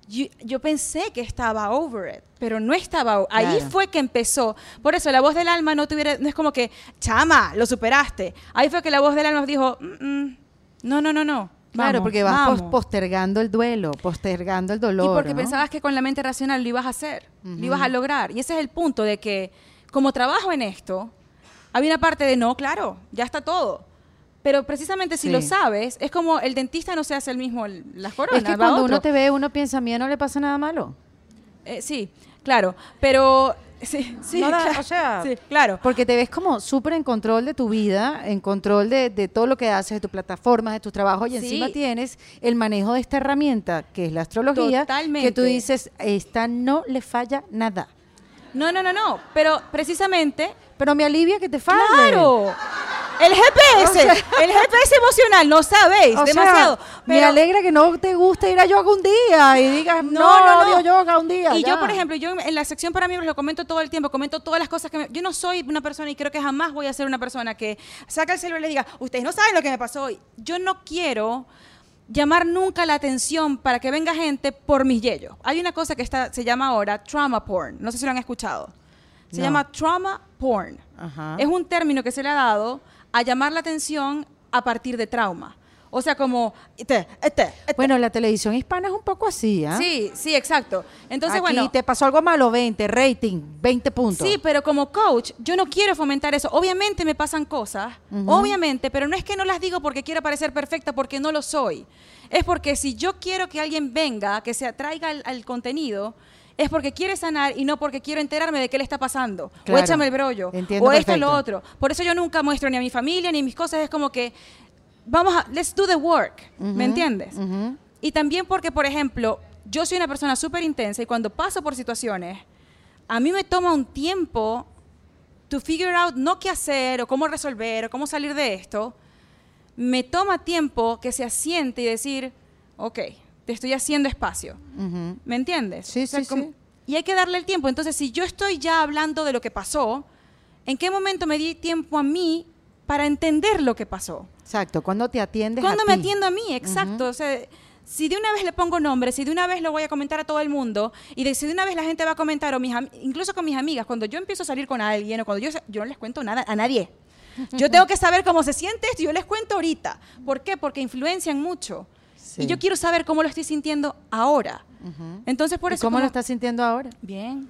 yo, yo pensé que estaba over it, pero no estaba. o- Ahí
Claro.
fue que empezó. Por eso la voz del alma no tuviera, no es como que, chama, lo superaste. Ahí fue que la voz del alma dijo, "Mm, mm, no, no, no, no.
Claro,
Vamos,
porque vas
vamos".
postergando el duelo, postergando el dolor.
Y porque
¿no?
pensabas que con la mente racional lo ibas a hacer, lo ibas a lograr. Y ese es el punto de que, como trabajo en esto, había una parte de no, claro, ya está todo. Pero precisamente si
Sí.
lo sabes, es como el dentista no se hace el mismo las coronas.
Es que cuando uno te ve, uno piensa, a mí no le pasa nada malo.
Eh, sí, claro. Pero. Sí, sí.
No da-
claro,
o sea,
sí, claro.
Porque te ves como súper en control de tu vida, en control de, de todo lo que haces, de tus plataformas, de tus trabajos, y
Sí.
encima tienes el manejo de esta herramienta, que es la astrología,
Totalmente.
que tú dices, esta no le falla nada.
No, no, no, no. Pero precisamente.
Pero me alivia que te falle.
¡Claro! El GPS, el GPS emocional, no sabéis,
sea,
demasiado.
me alegra que no te guste ir a yoga un día y digas, no,
No, no, no.
yoga un día.
Y
ya".
yo, por ejemplo, yo en la sección para miembros lo comento todo el tiempo, comento todas las cosas que me... Yo no soy una persona y creo que jamás voy a ser una persona que saca el celular y le diga, ustedes no saben lo que me pasó hoy. Yo no quiero llamar nunca la atención para que venga gente por mis yellos. Hay una cosa que está, se llama ahora trauma porn. No sé si lo han escuchado. Se
No.
llama trauma porn.
Ajá.
Es un término que se le ha dado a llamar la atención a partir de trauma. O sea, como... Este, este, este.
Bueno, la televisión hispana es un poco así, ¿ah?
Sí, sí, exacto. Entonces,
Aquí
bueno...
te pasó algo malo, 20, rating, 20 puntos.
Sí, pero como coach, yo no quiero fomentar eso. Obviamente me pasan cosas, obviamente, pero no es que no las digo porque quiero parecer perfecta, porque no lo soy. Es porque si yo quiero que alguien venga, que se atraiga al, al contenido, es porque quiere sanar y no porque quiero enterarme de qué le está pasando.
Claro.
O échame el brollo.
Entiendo
o esto y lo otro. Por eso yo nunca muestro ni a mi familia ni mis cosas. Es como que, vamos a, let's do the work. ¿Me entiendes?
Ujú.
Y también porque, por ejemplo, yo soy una persona súper intensa y cuando paso por situaciones, a mí me toma un tiempo to figure out no qué hacer o cómo resolver o cómo salir de esto. Me toma tiempo que se asiente y decir, ok, te estoy haciendo espacio.
Ujú.
¿Me entiendes?
Sí, sí,
como-
sí.
Y hay que darle el tiempo. Entonces, si yo estoy ya hablando de lo que pasó, ¿en qué momento me di tiempo a mí para entender lo que pasó?
Exacto, cuando te atiendes
¿Cuándo
a
me
ti.
atiendo a mí? Exacto. O sea, si de una vez le pongo nombre, si de una vez lo voy a comentar a todo el mundo, y de, si de una vez la gente va a comentar, o mis incluso con mis amigas, cuando yo empiezo a salir con alguien, o cuando yo, yo no les cuento nada a nadie. Yo tengo que saber cómo se siente esto y yo les cuento ahorita. ¿Por qué? Porque influencian mucho.
Sí.
Y yo quiero saber cómo lo estoy sintiendo ahora. Entonces, por
¿Y
eso...
¿Cómo lo
como-
estás sintiendo ahora?
Bien,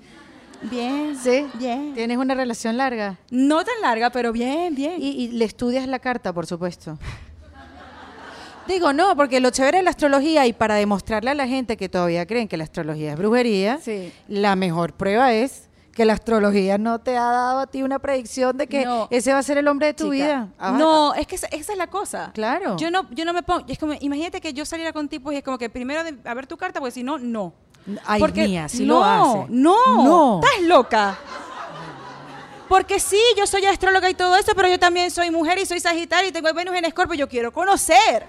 bien,
Sí.
bien.
¿Tienes una relación larga?
No tan larga, pero bien, bien.
Y, y le estudias la carta, por supuesto. Digo, no, porque lo chévere de la astrología y para demostrarle a la gente que todavía creen que la astrología es brujería,
Sí.
la mejor prueba es que la astrología no te ha dado a ti una predicción de que
No.
ese va a ser el hombre de tu
Chica,
vida. Ah,
No, es que esa, esa es la cosa.
Claro.
Yo no, yo no me pongo. Es como, imagínate que yo saliera con tipos y es como que primero de, a ver tu carta, porque si no, no.
Ay,
Porque-
mía, si
no,
lo hace.
No,
No.
Estás loca. Porque sí, yo soy astróloga y todo eso, pero yo también soy mujer y soy sagitario y tengo Venus en Escorpio y yo quiero conocer.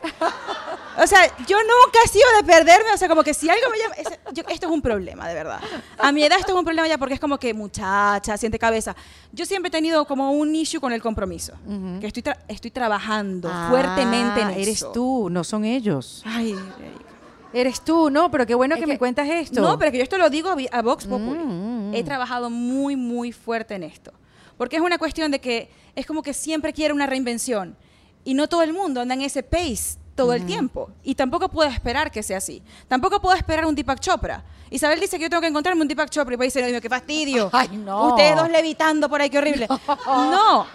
O sea, yo nunca he sido de perderme, o sea, como que si algo me llama, ese- yo- esto es un problema, de verdad. A mi edad esto es un problema ya porque es como que muchacha, siente cabeza. Yo siempre he tenido como un issue con el compromiso, que estoy, tra- estoy trabajando
Ah,
fuertemente en
Eres
eso.
tú, no son ellos.
Ay, Erika.
Eres tú, no, pero qué bueno
Es
que,
que-
me cuentas esto.
No, pero que yo esto lo digo a Vox Populi.
Mm, mm,
He
mm.
trabajado muy, muy fuerte en esto. Porque es una cuestión de que es como que siempre quiere una reinvención. Y no todo el mundo anda en ese pace todo el tiempo. Y tampoco puedo esperar que sea así. Tampoco puedo esperar un Deepak Chopra. Isabel dice que yo tengo que encontrarme un Deepak Chopra. Y pues dice, "Ay, qué fastidio.
Ay, no.
Ustedes dos levitando por ahí, qué horrible. no.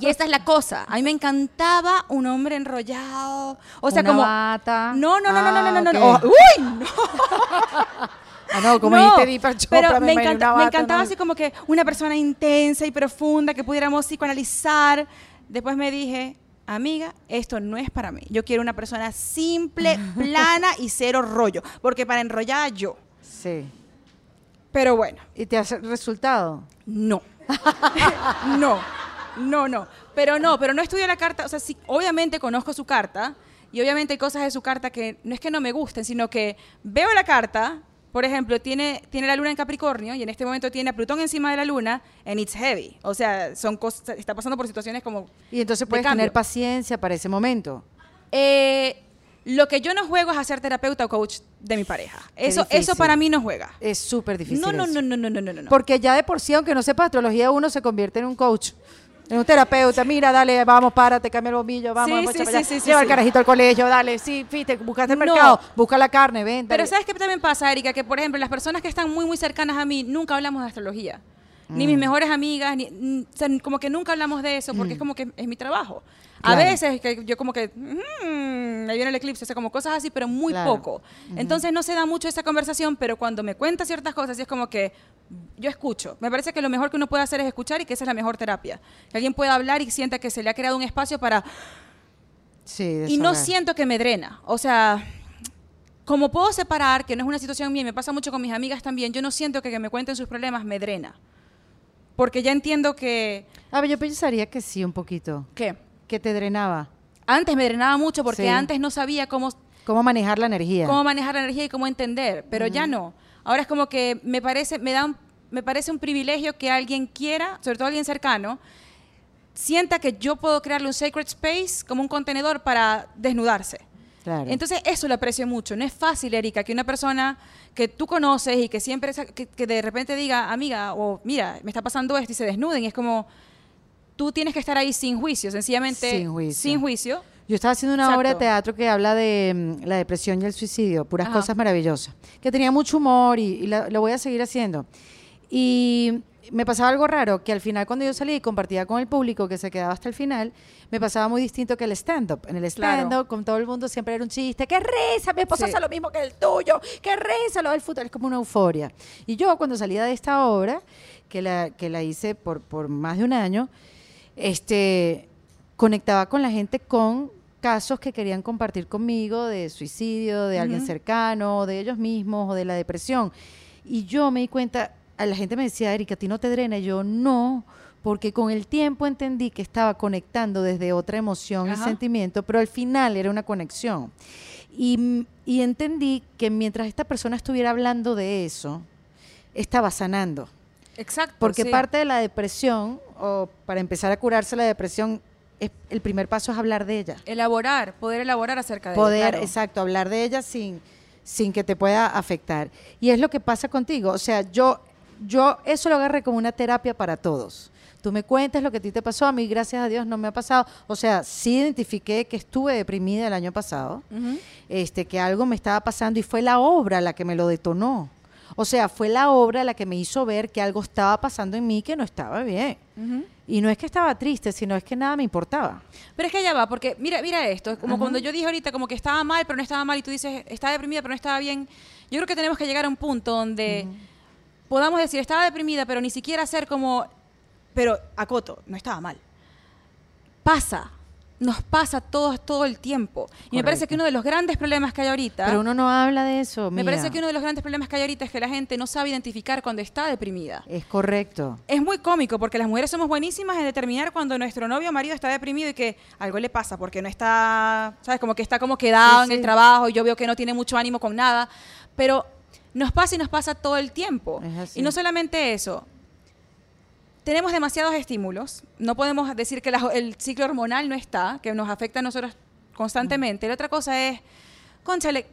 Y esta es la cosa. A mí me encantaba un hombre enrollado. O sea,
Una
como.
bata.
No, no, no, no, no, no, no, no.
Ah, ok.
Oh, ¡Uy! No.
Ah, no, como
No,
dijiste Chopra,
pero
me
me, encanta-
una
me
bata,
encantaba
¿no?
así como que una persona intensa y profunda que pudiéramos psicoanalizar. Después me dije, amiga, esto no es para mí. Yo quiero una persona simple, plana y cero rollo. Porque para enrollar yo.
Sí.
Pero bueno,
¿Y te has resultado?
no. no, no, no. Pero no, pero no estudio la carta. O sea, sí, obviamente conozco su carta. Y obviamente hay cosas de su carta que no es que no me gusten, sino que veo la carta. Por ejemplo, tiene, tiene la luna en Capricornio y en este momento tiene a Plutón encima de la luna and it's heavy. O sea, son cosas, está pasando por situaciones como
Y entonces
de
puedes tener paciencia para ese momento.
Eh, lo que yo no juego es hacer terapeuta o coach de mi pareja.
Qué
Eso, eso para mí no juega.
Es súper difícil.
No, no, no, no, no, no, no, no.
Porque ya de por sí, aunque no sepa astrología, uno se convierte en un coach. En un terapeuta, mira, dale, vamos, párate, cambia el bombillo, vamos,
Sí,
vamos,
sí,
para
sí,
allá. lleva el carajito al colegio, dale, sí, fíjate, buscaste el
No.
mercado, busca la carne, ven.
Pero
dale.
¿sabes qué también pasa, Erika? Que, por ejemplo, las personas que están muy, muy cercanas a mí, nunca hablamos de astrología. Ni mis mejores amigas, ni, mm, o sea, como que nunca hablamos de eso, porque es como que es mi trabajo. A veces que yo como que, mm, ahí viene el eclipse, o sea, como cosas así, pero muy
Claro.
poco. Entonces no se da mucho esa conversación, pero cuando me cuenta ciertas cosas, es como que yo escucho. Me parece que lo mejor que uno puede hacer es escuchar y que esa es la mejor terapia. Que alguien pueda hablar y sienta que se le ha creado un espacio para
Sí,
y no siento que me drena. O sea, como puedo separar, que no es una situación mía, y me pasa mucho con mis amigas también, yo no siento que, que me cuenten sus problemas me drena. Porque ya entiendo que...
A ver, yo pensaría que sí, un poquito.
¿Qué?
Que te drenaba.
Antes me drenaba mucho porque
Sí.
antes no sabía cómo,
Cómo manejar la energía.
cómo manejar la energía y cómo entender, pero ya no. Ahora es como que me parece, me da un- me parece un privilegio que alguien quiera, sobre todo alguien cercano, sienta que yo puedo crearle un sacred space como un contenedor para desnudarse.
Claro.
Entonces, eso lo aprecio mucho. No es fácil, Erika, que una persona que tú conoces y que siempre, que, que de repente diga, amiga, o mira, me está pasando esto y se desnuden. Y es como, tú tienes que estar ahí sin juicio, sencillamente.
Sin juicio.
Sin juicio.
Yo estaba haciendo una
Exacto.
obra de teatro que habla de mm, la depresión y el suicidio, puras
Ajá.
cosas maravillosas, que tenía mucho humor y, y la- lo voy a seguir haciendo. Y me pasaba algo raro, que al final cuando yo salí y compartía con el público que se quedaba hasta el final, me pasaba muy distinto que el stand-up. En el
Claro.
stand-up, con todo el mundo siempre era un chiste, ¡qué risa! Mi esposo
Sí.
hace lo mismo que el tuyo, ¡qué risa! Lo del fútbol es como una euforia. Y yo cuando salía de esta obra, que la, que la hice por, por más de un año, este, conectaba con la gente con casos que querían compartir conmigo de suicidio, de alguien cercano, de ellos mismos o de la depresión. Y yo me di cuenta, la gente me decía, Erika, ¿a ti no te drena? Y yo, no, porque con el tiempo entendí que estaba conectando desde otra emoción y sentimiento, pero al final era una conexión. Y, y entendí que mientras esta persona estuviera hablando de eso, estaba sanando.
Exacto.
Porque
sí.
parte de la depresión, o para empezar a curarse la depresión, es- el primer paso es hablar de ella.
Elaborar, poder elaborar acerca de
Poder,
claro.
exacto, hablar de ella sin, sin que te pueda afectar. Y es lo que pasa contigo. O sea, yo, yo eso lo agarré como una terapia para todos. Tú me cuentas lo que a ti te pasó, a mí gracias a Dios no me ha pasado. O sea, sí identifiqué que estuve deprimida el año pasado, este, que algo me estaba pasando y fue la obra la que me lo detonó. O sea, fue la obra la que me hizo ver que algo estaba pasando en mí que no estaba bien. Y no es que estaba triste, sino es que nada me importaba.
Pero es que ya va, porque mira, mira esto, es como
Ajá.
cuando yo dije ahorita como que estaba mal, pero no estaba mal, y tú dices, estaba deprimida, pero no estaba bien. Yo creo que tenemos que llegar a un punto donde podamos decir, estaba deprimida, pero ni siquiera ser como, pero acoto, no estaba mal. Pasa, nos pasa todo, todo el tiempo. Y me parece
Correcto.
que uno de los grandes problemas que hay ahorita,
Pero uno no habla de eso.
me parece que uno de los grandes problemas que hay ahorita es que la gente no sabe identificar cuando está deprimida.
Es correcto.
Es muy cómico porque las mujeres somos buenísimas en determinar cuando nuestro novio o marido está deprimido y que algo le pasa porque no está, ¿sabes? Como que está como quedado
Sí,
en
sí.
el trabajo y yo veo que no tiene mucho ánimo con nada. Pero nos pasa y nos pasa todo el tiempo. Y no solamente eso. Tenemos demasiados estímulos. No podemos decir que la- el ciclo hormonal no está, que nos afecta a nosotros constantemente. La otra cosa es, conchale,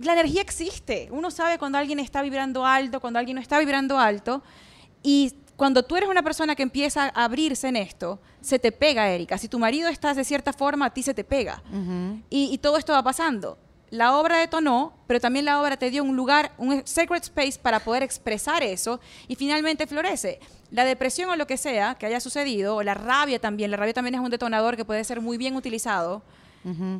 la energía existe. Uno sabe cuando alguien está vibrando alto, cuando alguien no está vibrando alto. Y cuando tú eres una persona que empieza a abrirse en esto, se te pega, Erika. Si tu marido está de cierta forma, a ti se te pega. Y todo esto va pasando. La obra detonó, pero también la obra te dio un lugar, un sacred space para poder expresar eso y finalmente florece. La depresión o lo que sea que haya sucedido, o la rabia también, la rabia también es un detonador que puede ser muy bien utilizado.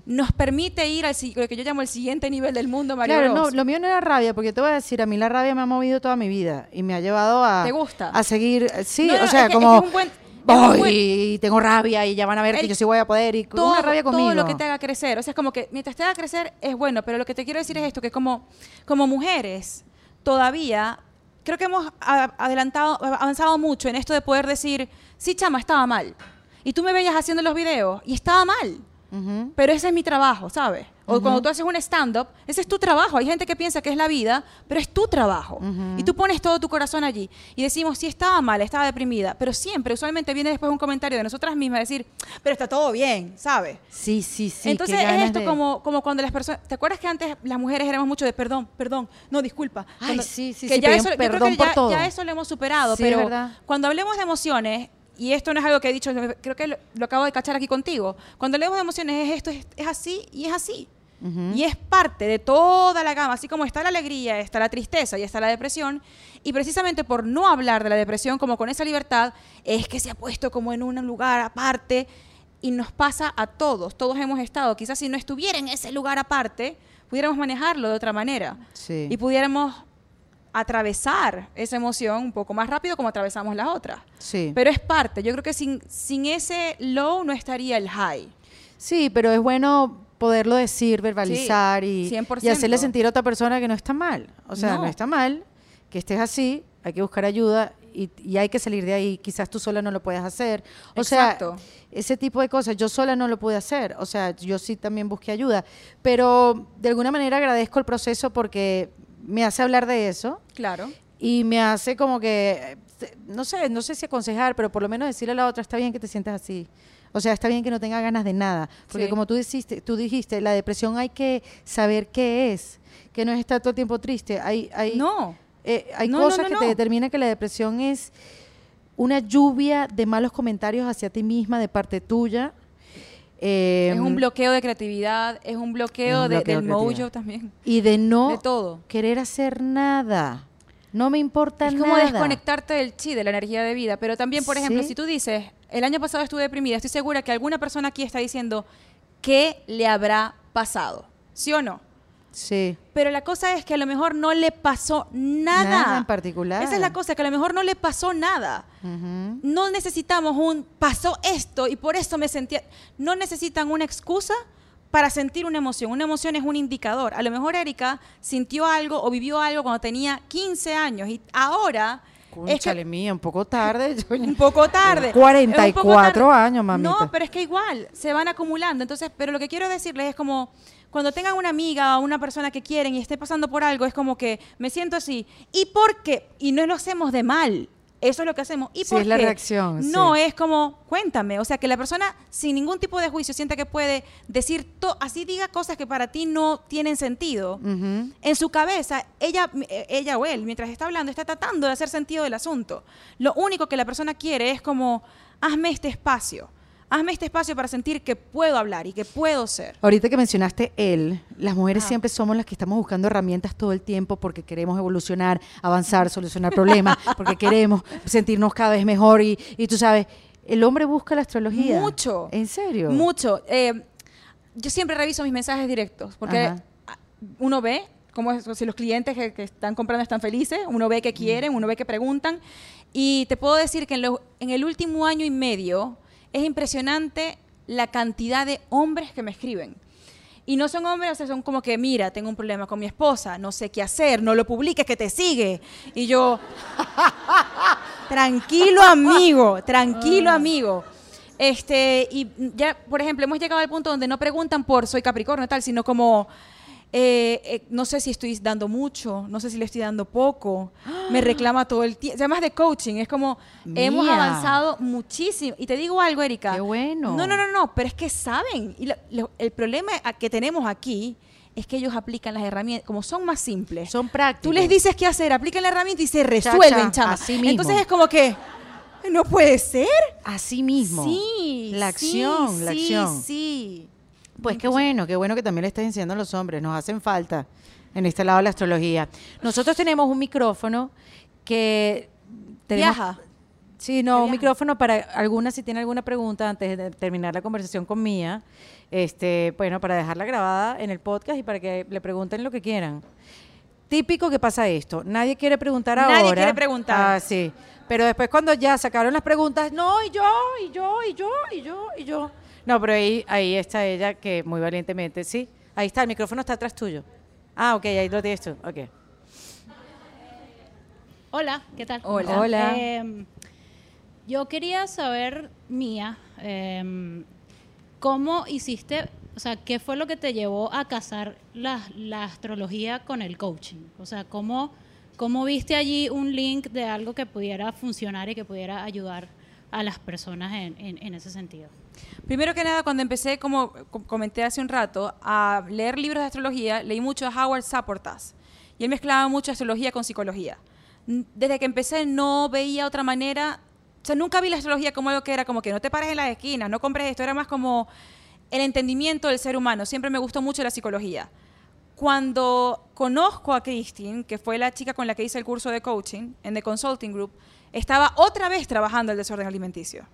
nos permite ir al lo que yo llamo el siguiente nivel del mundo, María
Claro, no, lo mío no era rabia, porque te voy a decir, a mí la rabia me ha movido toda mi vida y me ha llevado a...
¿Te gusta?
A seguir, sí,
No, no,
o sea,
es que- es
como...
es
"Ay,
buen-
tengo rabia y ya van a ver que
El-
yo sí voy a poder y
todo,
una rabia conmigo.
todo lo que te haga crecer. O sea, es como que mientras te haga crecer es bueno, pero lo que te quiero decir es esto, que como, como mujeres todavía creo que hemos adelantado, avanzado mucho en esto de poder decir, sí, chama, estaba mal. Y tú me veías haciendo los videos y estaba mal.
Ujú.
Pero ese es mi trabajo, ¿sabes? O cuando tú haces un stand-up, ese es tu trabajo. Hay gente que piensa que es la vida, pero es tu trabajo. Y tú pones todo tu corazón allí. Y decimos, sí, estaba mal, estaba deprimida. Pero siempre, usualmente viene después un comentario de nosotras mismas decir, pero está todo bien, ¿sabes?
Sí, sí, sí.
Entonces es esto
de-
como, como cuando las personas... ¿Te acuerdas que antes las mujeres éramos mucho de perdón, perdón, no, disculpa?
Ay,
Cuando-
sí, sí,
que
sí,
ya eso, yo creo
perdón
que
por
ya,
todo.
ya eso lo hemos superado,
Sí,
pero cuando hablemos de emociones, y esto no es algo que he dicho, creo que lo, lo acabo de cachar aquí contigo, cuando hablemos de emociones es esto, es, es así y es así. Y es parte de toda la gama, así como está la alegría, está la tristeza y está la depresión. Y precisamente por no hablar de la depresión como con esa libertad, es que se ha puesto como en un lugar aparte y nos pasa a todos. Todos hemos estado, quizás si no estuviera en ese lugar aparte, pudiéramos manejarlo de otra manera.
Sí.
Y pudiéramos atravesar esa emoción un poco más rápido como atravesamos la otra.
Sí.
Pero es parte. Yo creo que sin, sin ese low no estaría el high.
Sí, pero es bueno poderlo decir, verbalizar y,
100%.
y hacerle sentir a otra persona que no está mal. O sea, no,
No.
está mal que estés así, hay que buscar ayuda y, y hay que salir de ahí. Quizás tú sola no lo puedas hacer. O
Exacto.
sea, ese tipo de cosas, yo sola no lo pude hacer. O sea, yo sí también busqué ayuda. Pero de alguna manera agradezco el proceso porque me hace hablar de eso
Claro.
y me hace como que, eh, no sé, no sé si aconsejar, pero por lo menos decirle a la otra, está bien que te sientas así. O sea, está bien que no tenga ganas de nada. Porque
Sí.
como tú dijiste, tú dijiste, la depresión hay que saber qué es, que no es estar todo el tiempo triste. Hay, hay,
No.
eh, hay
No,
cosas
no,
que te determinan que la depresión es una lluvia de malos comentarios hacia ti misma de parte tuya. Eh,
es un bloqueo de creatividad, es un bloqueo,
Es un
de- del
de creatividad.
mojo también.
Y de no
De todo.
querer hacer nada. No me importa
Es
nada.
como desconectarte del chi, de la energía de vida. Pero también, por ejemplo,
Sí.
si tú dices, el año pasado estuve deprimida, estoy segura que alguna persona aquí está diciendo, ¿qué le habrá pasado? ¿Sí o no?
Sí.
Pero la cosa es que a lo mejor no le pasó nada.
Nada en particular.
Esa es la cosa, que a lo mejor no le pasó nada. No necesitamos un pasó esto y por eso me sentía. No necesitan una excusa para sentir una emoción. Una emoción es un indicador. A lo mejor Erika sintió algo o vivió algo cuando tenía 15 años y ahora es
Cónchale,
que
mía, un poco tarde.
un poco tarde.
44
Es un poco tarde.
años, mamita.
No, pero es que igual se van acumulando. Entonces, pero lo que quiero decirles es como cuando tengan una amiga o una persona que quieren y esté pasando por algo, es como que me siento así. ¿Y por qué? Y no lo hacemos de mal. Eso es lo que hacemos. ¿Y
Sí,
por
es la reacción,
No,
sí.
es como, cuéntame. O sea, que la persona sin ningún tipo de juicio sienta que puede decir, to- así diga cosas que para ti no tienen sentido. En su cabeza, ella, eh, ella o él, mientras está hablando, está tratando de hacer sentido del asunto. Lo único que la persona quiere es como, hazme este espacio. Hazme este espacio para sentir que puedo hablar y que puedo ser.
Ahorita que mencionaste él, las mujeres siempre somos las que estamos buscando herramientas todo el tiempo porque queremos evolucionar, avanzar, solucionar problemas, porque queremos sentirnos cada vez mejor y, y tú sabes, el hombre busca la astrología.
Mucho.
¿En serio?
Mucho. Eh, yo siempre reviso mis mensajes directos porque
Ajá.
uno ve cómo es- si los clientes que, que están comprando están felices, uno ve que quieren, uno ve que preguntan. Y te puedo decir que en, lo- en el último año y medio es impresionante la cantidad de hombres que me escriben. Y no son hombres, o sea, son como que, mira, tengo un problema con mi esposa, no sé qué hacer, no lo publiques, que te sigue. Y yo, tranquilo amigo, tranquilo amigo. Este, y ya, por ejemplo, hemos llegado al punto donde no preguntan por soy Capricornio tal, sino como, eh, eh, no sé si estoy dando mucho, no sé si le estoy dando poco, me reclama todo el tiempo. Además de coaching, es como, hemos avanzado muchísimo. Y te digo algo, Erika.
Qué bueno.
No, no, no, no, pero es que saben. Y lo- lo- el problema que tenemos aquí es que ellos aplican las herramientas, como son más simples.
Son prácticos.
Tú les dices qué hacer, aplican la herramienta y se resuelven, chama.
así mismo.
Entonces es como que, no puede ser.
Así mismo.
Sí.
La
sí,
acción, la
sí,
acción.
Sí.
Pues qué bueno, qué bueno que también le estás enseñando a los hombres, nos hacen falta en este lado de la astrología. Nosotros tenemos un micrófono que tenemos-
Viaja.
Sí, no, un micrófono para alguna, si tiene alguna pregunta antes de terminar la conversación con Mía, este, bueno, para dejarla grabada en el podcast y para que le pregunten lo que quieran. Típico que pasa esto, nadie quiere preguntar ahora.
Nadie quiere preguntar.
Ah, sí. Pero después cuando ya sacaron las preguntas, no, y yo, y yo, y yo, y yo, y yo. No, pero ahí, ahí está ella que muy valientemente, sí. Ahí está, el micrófono está atrás tuyo. Ah, ok, ahí lo tienes tú, ok.
Hola, ¿qué tal?
Hola.
Hola.
Eh, yo quería saber, Mía, eh, ¿cómo hiciste, o sea, qué fue lo que te llevó a casar la, la astrología con el coaching? O sea, ¿cómo, ¿cómo viste allí un link de algo que pudiera funcionar y que pudiera ayudar a las personas en, en- en ese sentido?
Primero que nada, cuando empecé, como co- comenté hace un rato, a leer libros de astrología, leí mucho a Howard Saportas. Y él mezclaba mucho astrología con psicología. Desde que empecé no veía otra manera, o sea, nunca vi la astrología como algo que era como que no te pares en las esquinas, no compres esto, era más como el entendimiento del ser humano. Siempre me gustó mucho la psicología. Cuando conozco a Christine, que fue la chica con la que hice el curso de coaching en The Consulting Group, estaba otra vez trabajando el desorden alimenticio.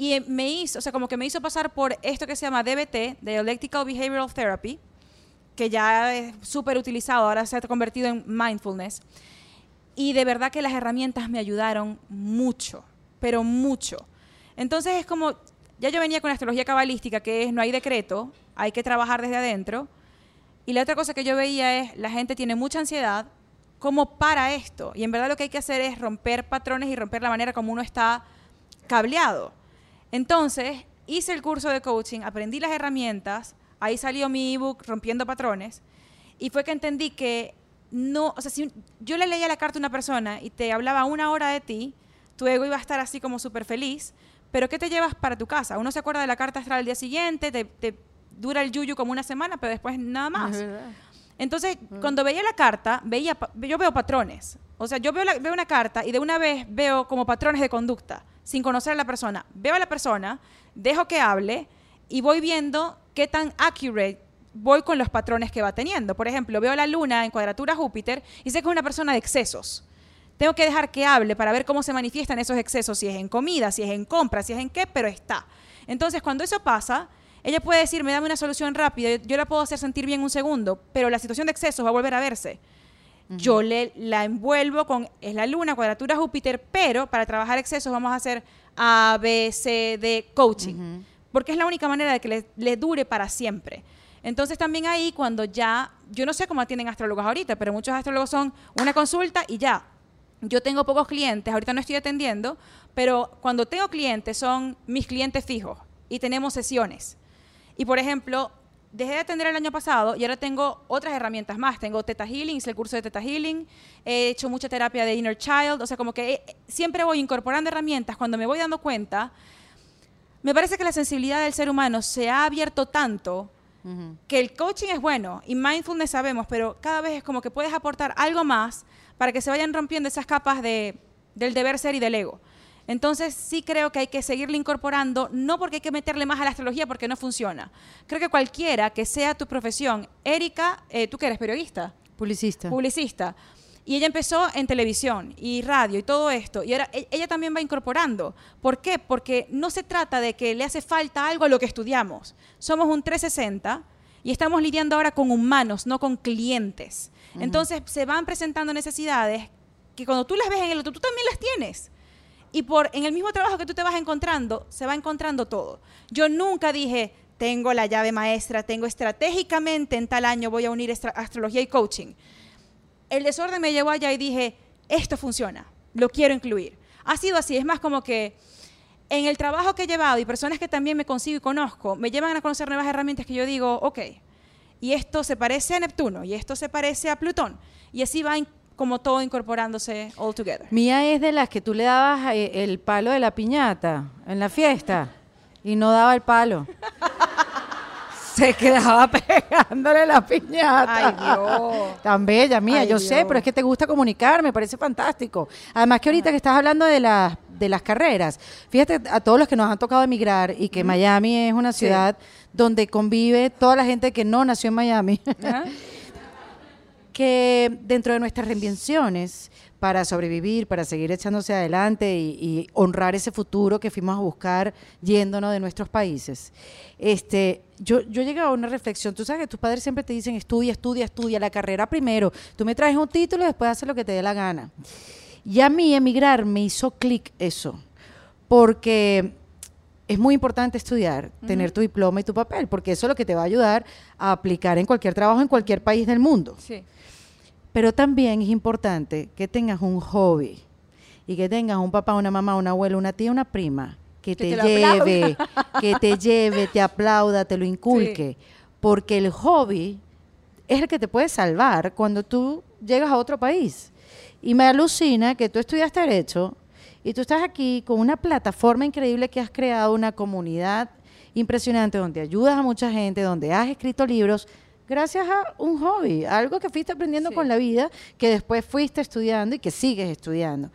Y eh, me hizo, o sea, como que me hizo pasar por esto que se llama DBT, Dialectical Behavioral Therapy, que ya es súper utilizado, ahora se ha convertido en mindfulness. Y de verdad que las herramientas me ayudaron mucho, pero mucho. Entonces es como, ya yo venía con la astrología cabalística, que es no hay decreto, hay que trabajar desde adentro. Y la otra cosa que yo veía es, la gente tiene mucha ansiedad, ¿cómo para esto? Y en verdad lo que hay que hacer es romper patrones y romper la manera como uno está cableado. Entonces, hice el curso de coaching, aprendí las herramientas, ahí salió mi ebook Rompiendo Patrones, y fue que entendí que no, o sea, si yo le leía la carta a una persona y te hablaba una hora de ti, tu ego iba a estar así como súper feliz, pero ¿qué te llevas para tu casa? Uno se acuerda de la carta astral al día siguiente, te, te dura el yuyu como una semana, pero después nada más. Entonces, cuando veía la carta, veía, yo veo patrones. O sea, yo veo, la- veo una carta y de una vez veo como patrones de conducta, sin conocer a la persona. Veo a la persona, dejo que hable y voy viendo qué tan accurate voy con los patrones que va teniendo. Por ejemplo, veo la luna en cuadratura Júpiter y sé que es una persona de excesos. Tengo que dejar que hable para ver cómo se manifiestan esos excesos, si es en comida, si es en compra, si es en qué, pero está. Entonces, cuando eso pasa, ella puede decirme, dame una solución rápida, yo la puedo hacer sentir bien un segundo, pero la situación de excesos va a volver a verse. Yo le, la envuelvo con, es la luna, cuadratura Júpiter, pero para trabajar excesos vamos a hacer A, B, C, D, coaching. Porque es la única manera de que le, le dure para siempre. Entonces también ahí cuando ya, yo no sé cómo atienden astrólogos ahorita, pero muchos astrólogos son una consulta y ya. Yo tengo pocos clientes, ahorita no estoy atendiendo, pero cuando tengo clientes son mis clientes fijos y tenemos sesiones. Y por ejemplo, dejé de atender el año pasado y ahora tengo otras herramientas más. Tengo Theta Healing, hice el curso de Theta Healing, he hecho mucha terapia de Inner Child, o sea, como que eh, siempre voy incorporando herramientas. Cuando me voy dando cuenta, me parece que la sensibilidad del ser humano se ha abierto tanto que el coaching es bueno y mindfulness sabemos, pero cada vez es como que puedes aportar algo más para que se vayan rompiendo esas capas de, del deber ser y del ego. Entonces sí creo que hay que seguirle incorporando, no porque hay que meterle más a la astrología porque no funciona. Creo que cualquiera que sea tu profesión, Erika, eh, tú que eres periodista,
Publicista.
publicista. Y ella empezó en televisión y radio y todo esto. Y ahora e- ella también va incorporando. ¿Por qué? Porque no se trata de que le hace falta algo a lo que estudiamos. Somos un 360 y estamos lidiando ahora con humanos, no con clientes. Entonces se van presentando necesidades que cuando tú las ves en el otro, tú también las tienes. Y por en el mismo trabajo que tú te vas encontrando, se va encontrando todo. Yo nunca dije, tengo la llave maestra, tengo estratégicamente en tal año voy a unir astrología y coaching. El desorden me llevó allá y dije, esto funciona, lo quiero incluir. Ha sido así, es más como que en el trabajo que he llevado y personas que también me consigo y conozco, me llevan a conocer nuevas herramientas que yo digo, ok, y esto se parece a Neptuno, y esto se parece a Plutón, y así va como todo incorporándose all together.
Mía es de las que tú le dabas eh, el palo de la piñata en la fiesta y no daba el palo. Se quedaba pegándole la piñata.
Ay, Dios.
Tan bella, mía,
Ay,
yo sé, pero es que te gusta comunicar, me parece fantástico. Además que ahorita que estás hablando de las de las carreras, fíjate a todos los que nos han tocado emigrar y que Miami es una ciudad donde convive toda la gente que no nació en Miami. que dentro de nuestras reinvenciones, para sobrevivir, para seguir echándose adelante y, y honrar ese futuro que fuimos a buscar yéndonos de nuestros países, este, yo, yo llegué a una reflexión. Tú sabes que tus padres siempre te dicen estudia, estudia, estudia, la carrera primero. Tú me traes un título y después haces lo que te dé la gana. Y a mí emigrar me hizo clic eso, porque es muy importante estudiar, tener tu diploma y tu papel, porque eso es lo que te va a ayudar a aplicar en cualquier trabajo en cualquier país del mundo.
Sí.
Pero también es importante que tengas un hobby y que tengas un papá, una mamá, un abuelo, una tía, una prima que,
Que
te,
te lo aplauda.
lleve, que te lleve, te aplauda, te lo inculque. Porque el hobby es el que te puede salvar cuando tú llegas a otro país. Y me alucina que tú estudiaste Derecho y tú estás aquí con una plataforma increíble que has creado, una comunidad impresionante donde ayudas a mucha gente, donde has escrito libros, gracias a un hobby, algo que fuiste aprendiendo
Sí.
con la vida, que después fuiste estudiando y que sigues estudiando.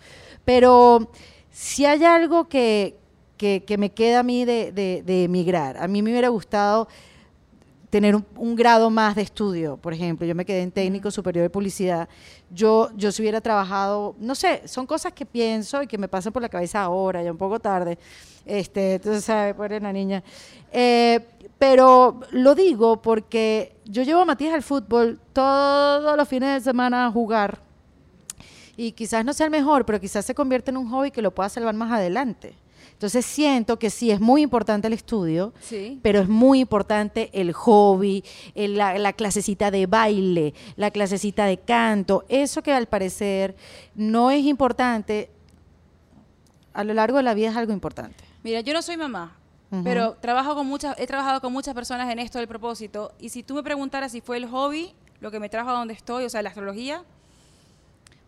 Pero si hay algo que, que, que me queda a mí de, de- de emigrar, a mí me hubiera gustado tener un, un grado más de estudio, por ejemplo, yo me quedé en técnico superior de publicidad, yo, yo si hubiera trabajado, no sé, son cosas que pienso y que me pasan por la cabeza ahora, ya un poco tarde, este, entonces, ¿sabe? Pobre la niña. Eh, pero lo digo porque yo llevo a Matías al fútbol todos los fines de semana a jugar y quizás no sea el mejor, pero quizás se convierte en un hobby que lo pueda salvar más adelante. Entonces siento que sí es muy importante el estudio,
Sí.
pero es muy importante el hobby, el- la, la clasecita de baile, la clasecita de canto, eso que al parecer no es importante, a lo largo de la vida es algo importante.
Mira, yo no soy mamá, pero trabajo con muchas, he trabajado con muchas personas en esto del propósito. Y si tú me preguntaras si fue el hobby lo que me trajo a donde estoy, o sea, la astrología,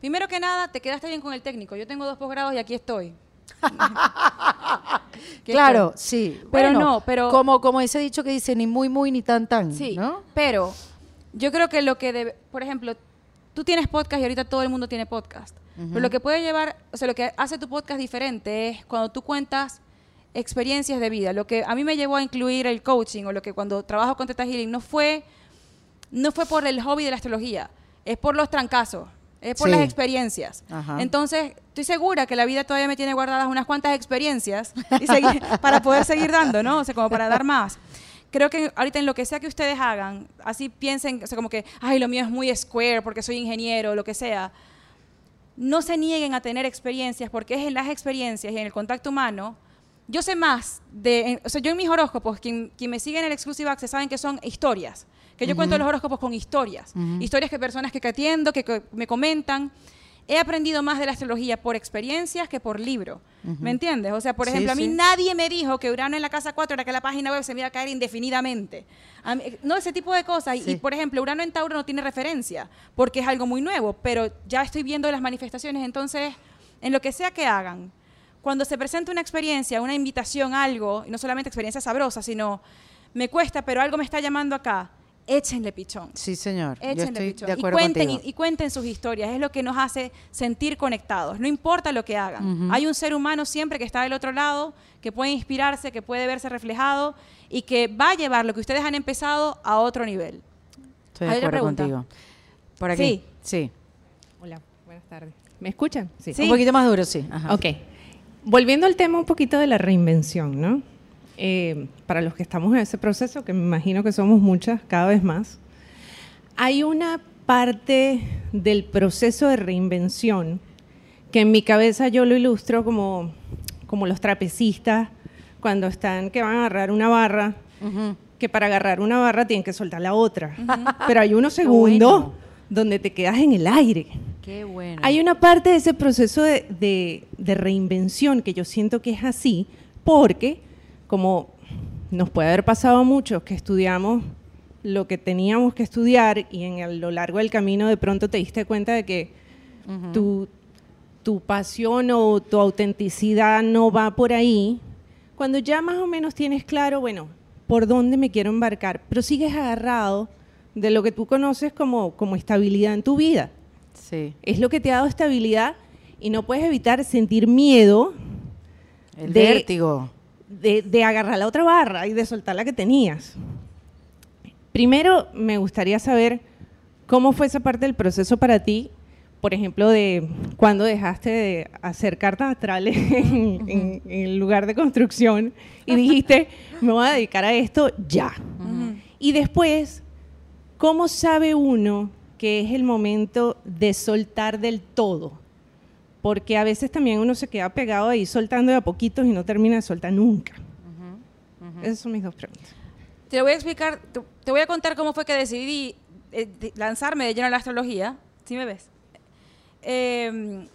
primero que nada, te quedaste bien con el técnico. Yo tengo dos posgrados y aquí estoy.
Claro, sí.
Pero
Bueno,
no, pero-
Como, como ese dicho que dice, ni muy, muy, ni tan, tan,
Sí,
¿no?
pero yo creo que lo que debe, por ejemplo, tú tienes podcast y ahorita todo el mundo tiene podcast. Pero lo que puede llevar, o sea, lo que hace tu podcast diferente es cuando tú cuentas experiencias de vida. Lo que a mí me llevó a incluir el coaching o lo que cuando trabajo con Teta Healing no fue no fue por el hobby de la astrología, es por los trancazos, es por
Sí.
las experiencias.
Ajá.
Entonces, estoy segura que la vida todavía me tiene guardadas unas cuantas experiencias y seguir- para poder seguir dando, ¿no? O sea, como para dar más. Creo que ahorita en lo que sea que ustedes hagan, así piensen, o sea, como que, ay, lo mío es muy square porque soy ingeniero, lo que sea. No se nieguen a tener experiencias porque es en las experiencias y en el contacto humano. Yo sé más de, en- o sea, yo en mis horóscopos, quien, quien me sigue en el Exclusive Access saben que son historias, que yo cuento los horóscopos con historias, historias que personas que, atiendo, que, que me comentan. He aprendido más de la astrología por experiencias que por libro. ¿Me entiendes? O sea, por
Sí,
ejemplo, a mí
sí.
nadie me dijo que Urano en la casa 4 era que la página web se me iba a caer indefinidamente. Mí- no, ese tipo de cosas.
Sí.
Y, por ejemplo, Urano en Tauro no tiene referencia, porque es algo muy nuevo, pero ya estoy viendo las manifestaciones. Entonces, en lo que sea que hagan, cuando se presenta una experiencia, una invitación, algo, y no solamente experiencia sabrosa, sino me cuesta, pero algo me está llamando acá, échenle pichón.
Sí, señor. Yo
Échenle
estoy
pichón.
de
y,
acuerdo
cuenten,
contigo.
y, y cuenten sus historias, es lo que nos hace sentir conectados, no importa lo que hagan. Hay un ser humano siempre que está del otro lado, que puede inspirarse, que puede verse reflejado y que va a llevar lo que ustedes han empezado a otro nivel.
Estoy de acuerdo
pregunta.
contigo. Por aquí. Sí.
Hola, buenas tardes. ¿Me escuchan?
Sí.
Un poquito más duro, sí. Ajá.
Ok. Volviendo al tema un poquito de la reinvención, ¿no? Eh, para los que estamos en ese proceso, que me imagino que somos muchas cada vez más, hay una parte del proceso de reinvención que en mi cabeza yo lo ilustro como, como los trapecistas cuando están que van a agarrar una barra, que para agarrar una barra tienen que soltar la otra. Pero hay unos segundos
bueno.
donde te quedas en el aire.
Qué bueno.
Hay una parte de ese proceso de, de- de reinvención que yo siento que es así, porque como nos puede haber pasado a muchos que estudiamos lo que teníamos que estudiar y en el- lo largo del camino de pronto te diste cuenta de que tu, tu pasión o tu autenticidad no va por ahí, cuando ya más o menos tienes claro, bueno, por dónde me quiero embarcar, pero sigues agarrado de lo que tú conoces como, como estabilidad en tu vida
Sí.
es lo que te ha dado estabilidad y no puedes evitar sentir miedo
El
de-
vértigo.
De, de agarrar la otra barra y de soltar la que tenías. Primero, me gustaría saber ¿Cómo fue esa parte del proceso para ti? Por ejemplo, de cuando dejaste de hacer cartas astrales en, en- en el lugar de construcción y dijiste, me voy a dedicar a esto ya. Y después, ¿cómo sabe uno que es el momento de soltar del todo? Porque a veces también uno se queda pegado ahí soltando de a poquitos y no termina de soltar nunca. Esas son mis dos preguntas.
Te voy a explicar, te, te voy a contar cómo fue que decidí eh, de- lanzarme de lleno a la astrología. ¿Sí me ves? Eh,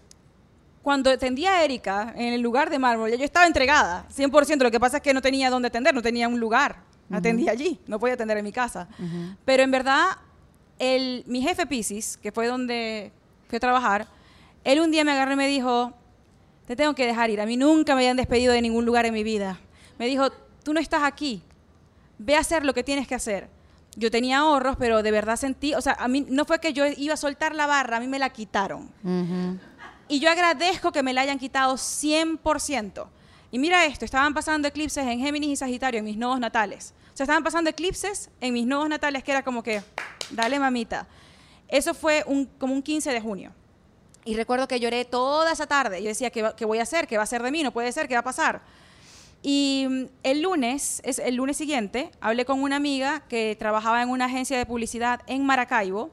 cuando atendí a Erika en el lugar de mármol, yo estaba entregada, 100%. Lo que pasa es que no tenía dónde atender, no tenía un lugar. Atendí allí, no podía atender en mi casa. Pero en verdad, el, mi jefe Pisces, que fue donde fui a trabajar, él un día me agarró y me dijo, te tengo que dejar ir. A mí nunca me habían despedido de ningún lugar en mi vida. Me dijo, tú no estás aquí. Ve a hacer lo que tienes que hacer. Yo tenía ahorros, pero de verdad sentí, o sea, a mí no fue que yo iba a soltar la barra, a mí me la quitaron. Y yo agradezco que me la hayan quitado 100%. Y mira esto, estaban pasando eclipses en Géminis y Sagitario en mis nodos natales. O sea, estaban pasando eclipses en mis nodos natales que era como que, dale mamita. Eso fue un, como un 15 de junio. Y recuerdo que lloré toda esa tarde. Yo decía, ¿qué, qué voy a hacer? ¿Qué va a hacer de mí? No puede ser, ¿qué va a pasar? Y mm, el lunes, es el lunes siguiente, hablé con una amiga que trabajaba en una agencia de publicidad en Maracaibo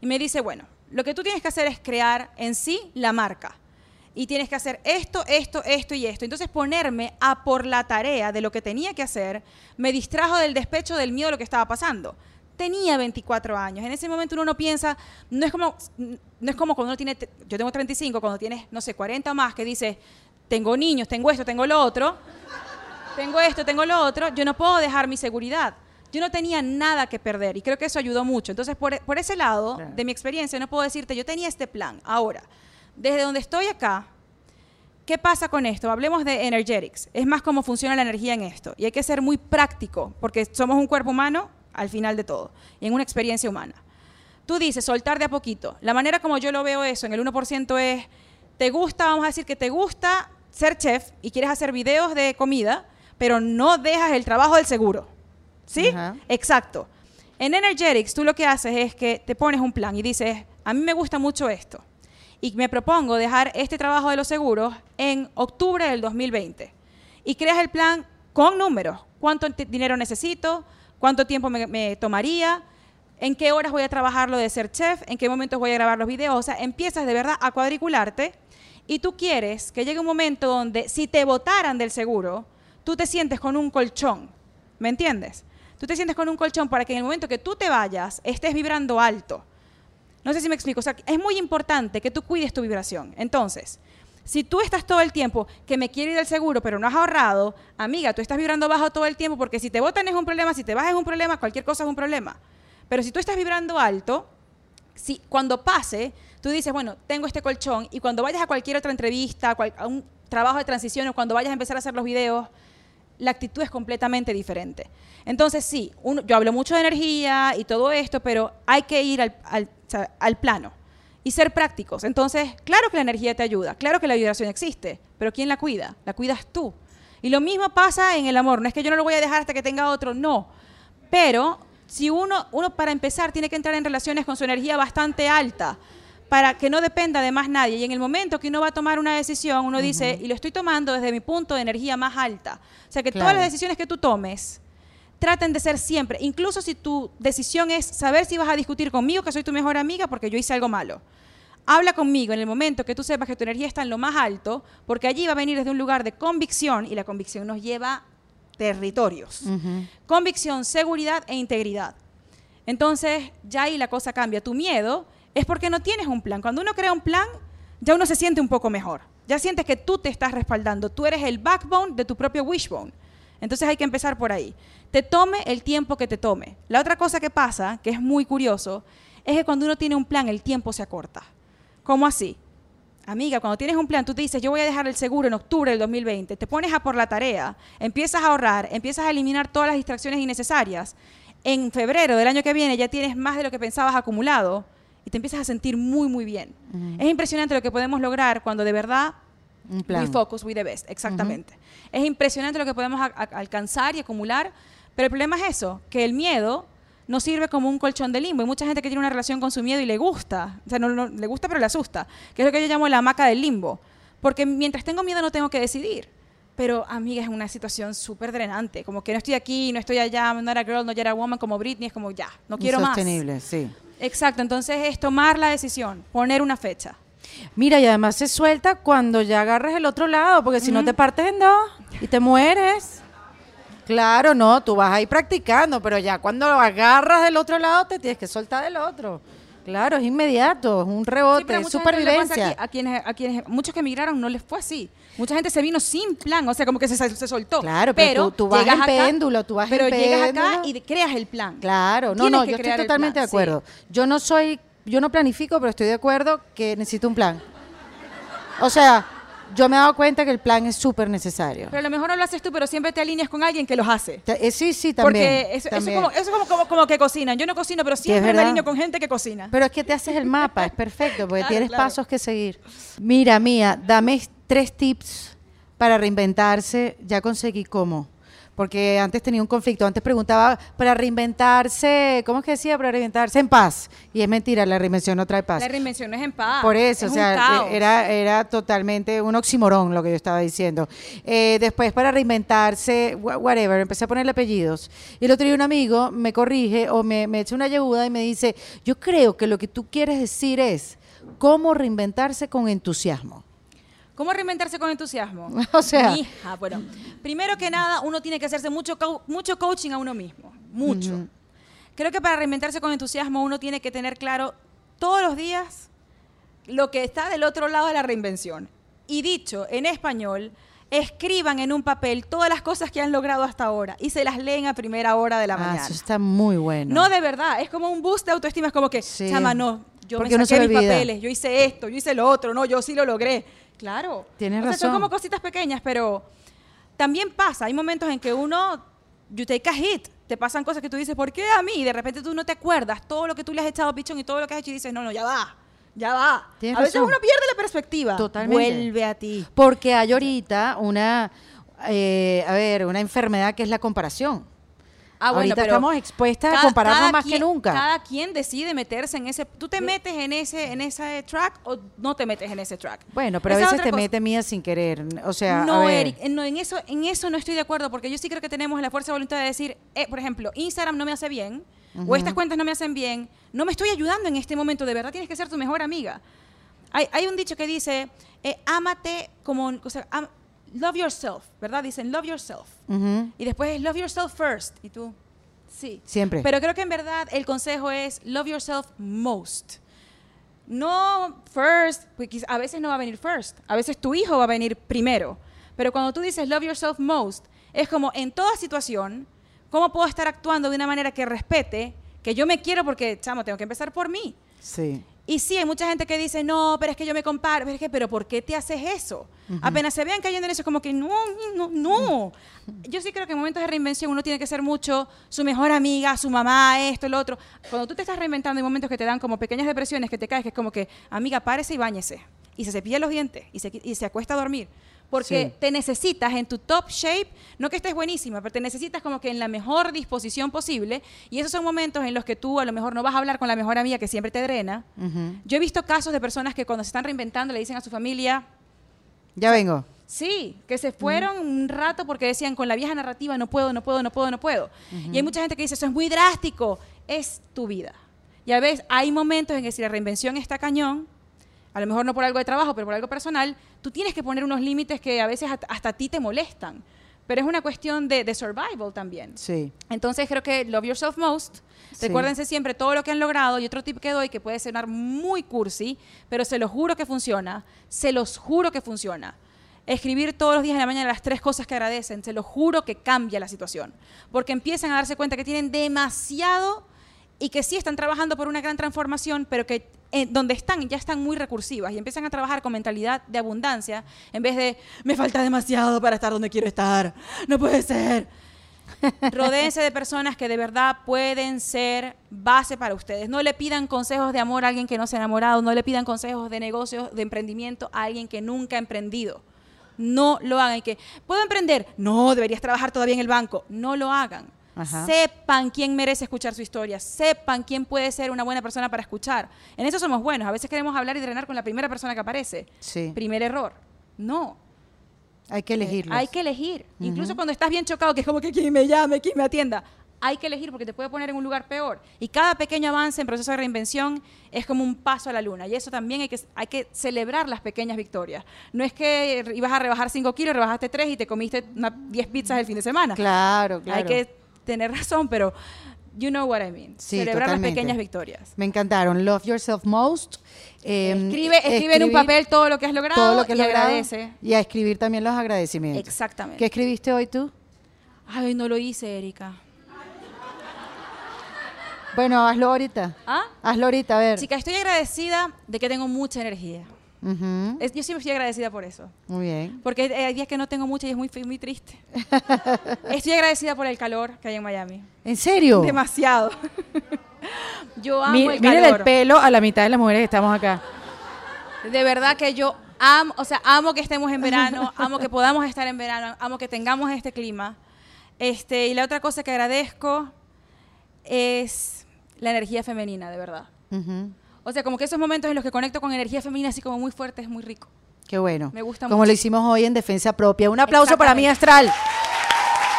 y me dice, bueno, lo que tú tienes que hacer es crear en sí la marca. Y tienes que hacer esto, esto, esto y esto. Entonces ponerme a por la tarea de lo que tenía que hacer me distrajo del despecho del miedo de lo que estaba pasando. Tenía 24 años. En ese momento uno no piensa, no es como, no es como cuando uno tiene, yo tengo 35, cuando tienes, no sé, 40 más, que dices, tengo niños, tengo esto, tengo lo otro tengo esto, tengo lo otro, yo no puedo dejar mi seguridad. Yo no tenía nada que perder y creo que eso ayudó mucho. Entonces, por, por ese lado
Claro.
de mi experiencia, no puedo decirte, yo tenía este plan. Ahora, desde donde estoy acá, ¿qué pasa con esto? Hablemos de energetics. Es más cómo funciona la energía en esto. Y hay que ser muy práctico, porque somos un cuerpo humano al final de todo, y en una experiencia humana. Tú dices, soltar de a poquito. La manera como yo lo veo eso en el 1% es, te gusta, vamos a decir que te gusta ser chef y quieres hacer videos de comida, pero no dejas el trabajo del seguro. ¿Sí? Exacto. En Energetics tú lo que haces es que te pones un plan y dices, a mí me gusta mucho esto. Y me propongo dejar este trabajo de los seguros en octubre del 2020. Y creas el plan con números. ¿Cuánto dinero necesito? ¿Cuánto tiempo me, tomaría? ¿En qué horas voy a trabajar lo de ser chef? ¿En qué momentos voy a grabar los videos? O sea, empiezas de verdad a cuadricularte y tú quieres que llegue un momento donde si te votaran del seguro, tú te sientes con un colchón. ¿Me entiendes? Tú te sientes con un colchón para que en el momento que tú te vayas estés vibrando alto. No sé si me explico. O sea, es muy importante que tú cuides tu vibración. Entonces, si tú estás todo el tiempo que me quiero ir del seguro, pero no has ahorrado, amiga, tú estás vibrando bajo todo el tiempo porque si te votan es un problema, si te vas es un problema, cualquier cosa es un problema. Pero si tú estás vibrando alto, si, cuando pase, tú dices, bueno, tengo este colchón y cuando vayas a cualquier otra entrevista, a, un trabajo de transición o cuando vayas a empezar a hacer los videos, la actitud es completamente diferente. Entonces, sí, yo hablo mucho de energía y todo esto, pero hay que ir al, al plano y ser prácticos. Entonces, claro que la energía te ayuda, claro que la vibración existe, pero ¿quién la cuida? La cuidas tú. Y lo mismo pasa en el amor. No es que yo no lo voy a dejar hasta que tenga otro, no. Pero si uno, uno para empezar tiene que entrar en relaciones con su energía bastante alta para que no dependa de más nadie. Y en el momento que uno va a tomar una decisión, uno dice, y lo estoy tomando desde mi punto de energía más alta. O sea, que todas las decisiones que tú tomes traten de ser siempre, incluso si tu decisión es saber si vas a discutir conmigo, que soy tu mejor amiga, porque yo hice algo malo. Habla conmigo en el momento que tú sepas que tu energía está en lo más alto, porque allí va a venir desde un lugar de convicción y la convicción nos lleva territorios. Convicción, seguridad e integridad. Entonces, ya ahí la cosa cambia. Tu miedo es porque no tienes un plan. Cuando uno crea un plan, ya uno se siente un poco mejor. Ya sientes que tú te estás respaldando. Tú eres el backbone de tu propio wishbone. Entonces hay que empezar por ahí. Te tome el tiempo que te tome. La otra cosa que pasa, que es muy curioso, es que cuando uno tiene un plan, el tiempo se acorta. ¿Cómo así? Amiga, cuando tienes un plan, tú te dices, yo voy a dejar el seguro en octubre del 2020, te pones a por la tarea, empiezas a ahorrar, empiezas a eliminar todas las distracciones innecesarias. En febrero del año que viene ya tienes más de lo que pensabas acumulado y te empiezas a sentir muy, muy bien. Es impresionante lo que podemos lograr cuando de verdad
Un plan.
we focus, we the best, exactamente. Es impresionante lo que podemos alcanzar y acumular, pero el problema es eso, que el miedo no sirve como un colchón de limbo. Hay mucha gente que tiene una relación con su miedo y le gusta. O sea, no, no- le gusta pero le asusta. Que es lo que yo llamo la hamaca del limbo. Porque mientras tengo miedo no tengo que decidir. Pero, amiga, es una situación súper drenante. Como que no estoy aquí, no estoy allá, no era girl, no era woman, como Britney. Es como, ya, no quiero más.
Insostenible, sí.
Exacto, entonces es tomar la decisión, poner una fecha.
Mira, y además se suelta cuando ya agarres el otro lado, porque si no te partes en dos y te mueres. Claro, no, tú vas ahí practicando, pero ya cuando agarras del otro lado te tienes que soltar del otro. Claro, es inmediato, es un rebote,
pero
es supervivencia.
aquí- a quienes, a quienes, muchos que emigraron no les fue así. Mucha gente se vino sin plan, o sea, como que se, se soltó.
Claro, pero tú- tú vas en péndulo, tú vas en
Pero llegas acá y creas el plan.
Claro, no,
Tienes
no, yo estoy totalmente de acuerdo. Yo no soy, yo no planifico, pero estoy de acuerdo que necesito un plan. O sea, yo me he dado cuenta que el plan es súper necesario.
Pero a lo mejor no lo haces tú, pero siempre te alineas con alguien que los hace.
Eh, sí, sí, también.
Porque eso, eso es, como, eso es como, como, como que cocinan. Yo no cocino, pero siempre me alineo con gente que cocina.
Pero es que te haces el mapa, es perfecto, porque
Claro,
tienes
claro.
pasos que seguir. Mira, Mía, dame tres tips para reinventarse. Ya conseguí cómo. Porque antes tenía un conflicto. Antes preguntaba, para reinventarse, ¿cómo es que decía? Para reinventarse en paz. Y es mentira, la reinvención no trae paz.
La reinvención no es en paz.
Por eso,
es
o sea, e- era, era totalmente un oximorón lo que yo estaba diciendo. Eh, después, para reinventarse, wha- whatever, empecé a ponerle apellidos. Y el otro día un amigo me corrige o me, me echa una ayuda y me dice, yo creo que lo que tú quieres decir es cómo reinventarse con entusiasmo.
¿Cómo reinventarse con entusiasmo?
O sea-
Mija, bueno, primero que nada, uno tiene que hacerse mucho, mucho coaching a uno mismo. Mucho. Creo que para reinventarse con entusiasmo uno tiene que tener claro todos los días lo que está del otro lado de la reinvención. Y dicho en español, escriban en un papel todas las cosas que han logrado hasta ahora y se las leen a primera hora de la
Ah,
mañana.
eso está muy bueno.
No, de verdad, es como un boost de autoestima, es como que,
Sí.
chama, no, yo
Porque
me saqué mis
olvida.
papeles, yo hice esto, yo hice lo otro, no, yo sí lo logré. Claro.
Tienes
O sea,
razón.
Son como cositas pequeñas, pero también pasa, hay momentos en que uno, you take a hit, te pasan cosas que tú dices, ¿por qué a mí? Y de repente tú no te acuerdas todo lo que tú le has echado pichón y todo lo que has hecho y dices, no, no, ya va, ya va.
Tienes
a veces
razón.
uno pierde la perspectiva.
Totalmente.
Vuelve a ti.
Porque hay ahorita una, eh, a ver, una enfermedad que es la comparación.
Ah, bueno,
Ahorita
pero
estamos expuestas a
cada-
compararnos
cada
más que nunca.
Cada quien decide meterse en ese. ¿Tú te metes en ese en ese track o no te metes en ese track?
Bueno, pero a
Esa
veces te
cosa.
mete mía sin querer. O sea, a
No,
ver.
Eric, eh, no, en eso en eso no estoy de acuerdo porque yo sí creo que tenemos la fuerza de voluntad de decir, eh, por ejemplo, Instagram no me hace bien o estas cuentas no me hacen bien, no me estoy ayudando en este momento, de verdad tienes que ser tu mejor amiga. Hay, hay un dicho que dice, eh, ámate como, o sea, am- love yourself, ¿verdad? Dicen love yourself. Y después es love yourself first. Y tú, sí.
Siempre.
Pero creo que en verdad el consejo es love yourself most. No first, porque a veces no va a venir first. A veces tu hijo va a venir primero. Pero cuando tú dices love yourself most, es como en toda situación, ¿cómo puedo estar actuando de una manera que respete, que yo me quiero porque, chamo, tengo que empezar por mí?
Sí.
Y sí, hay mucha gente que dice, no, pero es que yo me comparo. Pero es que, ¿pero por qué te haces eso? Apenas se vean cayendo en eso, es como que no, no, no. Yo sí creo que en momentos de reinvención uno tiene que ser mucho su mejor amiga, su mamá, esto, lo otro. Cuando tú te estás reinventando, hay momentos que te dan como pequeñas depresiones, que te caes, que es como que, amiga, párese y báñese. Y se cepilla los dientes y se, qui- y se acuesta a dormir. Porque
Sí.
te necesitas en tu top shape, no que estés buenísima, pero te necesitas como que en la mejor disposición posible. Y esos son momentos en los que tú a lo mejor no vas a hablar con la mejor amiga que siempre te drena. Yo he visto casos de personas que cuando se están reinventando le dicen a su familia,
Ya vengo.
sí, que se fueron un rato porque decían, con la vieja narrativa no puedo, no puedo, no puedo, no puedo. Y hay mucha gente que dice, eso es muy drástico. Es tu vida. Y a veces hay momentos en que si la reinvención está cañón, a lo mejor no por algo de trabajo, pero por algo personal, tú tienes que poner unos límites que a veces hasta, a ti te molestan. Pero es una cuestión de, de survival también.
Sí.
Entonces creo que love yourself most.
Sí.
Recuérdense siempre todo lo que han logrado y otro tip que doy que puede sonar muy cursi, pero se lo juro que funciona. Se los juro que funciona. Escribir todos los días en la mañana las tres cosas que agradecen, se lo juro que cambia la situación. Porque empiezan a darse cuenta que tienen demasiado y que sí están trabajando por una gran transformación, pero que eh, donde están ya están muy recursivas y empiezan a trabajar con mentalidad de abundancia en vez de me falta demasiado para estar donde quiero estar, no puede ser. Rodéense de personas que de verdad pueden ser base para ustedes. No le pidan consejos de amor a alguien que no se ha enamorado, no le pidan consejos de negocios, de emprendimiento a alguien que nunca ha emprendido. No lo hagan. Y que, ¿puedo emprender? No, deberías trabajar todavía en el banco. No lo hagan.
Ajá.
sepan quién merece escuchar su historia, sepan quién puede ser una buena persona para escuchar. En eso somos buenos. A veces queremos hablar y drenar con la primera persona que aparece.
Sí.
Primer error. No.
Hay que elegirlos.
Hay que elegir. Incluso cuando estás bien chocado, que es como que quien me llame, quien me atienda. Hay que elegir porque te puede poner en un lugar peor. Y cada pequeño avance en proceso de reinvención es como un paso a la luna. Y eso también hay que, hay que celebrar las pequeñas victorias. No es que ibas a rebajar 5 kilos, rebajaste 3 y te comiste 10 pizzas el fin de semana.
Claro, claro.
Hay que tener razón, pero you know what I mean.
Sí,
celebrar
totalmente.
las pequeñas victorias.
Me encantaron. Love yourself most. Eh,
escribe, escribe en un papel todo lo que has logrado
todo lo que has
y
logrado
agradece.
Y a escribir también los agradecimientos.
Exactamente.
¿Qué escribiste hoy tú?
Ay, no lo hice, Erika.
Bueno, hazlo ahorita.
¿Ah?
Hazlo ahorita, a ver.
Chica, estoy agradecida de que tengo mucha energía.
Ujú,
Es- yo siempre estoy agradecida por eso.
Muy bien.
Porque hay- días que no tengo mucha y es muy, muy triste. Estoy agradecida por el calor que hay en Miami.
¿En serio?
Demasiado. yo amo
Mire-
el
miren
calor.
el pelo a la mitad de las mujeres que estamos acá.
De verdad que yo amo, o sea, amo que estemos en verano, amo que podamos estar en verano, amo que tengamos este clima. Este, y la otra cosa que agradezco es la energía femenina, de verdad.
Ujú,
O sea, como que esos momentos en los que conecto con energía femenina así como muy fuerte es muy rico.
Qué bueno.
Me gusta
Como
mucho.
lo hicimos hoy en Defensa Propia. Un aplauso para mí, Astral.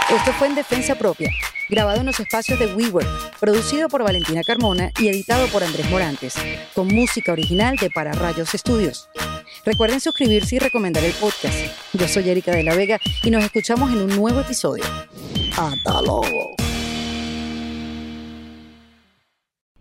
Esto fue en Defensa Propia, grabado en los espacios de WeWork, producido por Valentina Carmona y editado por Andrés Morantes, con música original de Para Rayos Estudios. Recuerden suscribirse y recomendar el podcast. Yo soy Erika de la Vega y nos escuchamos en un nuevo episodio. Hasta luego.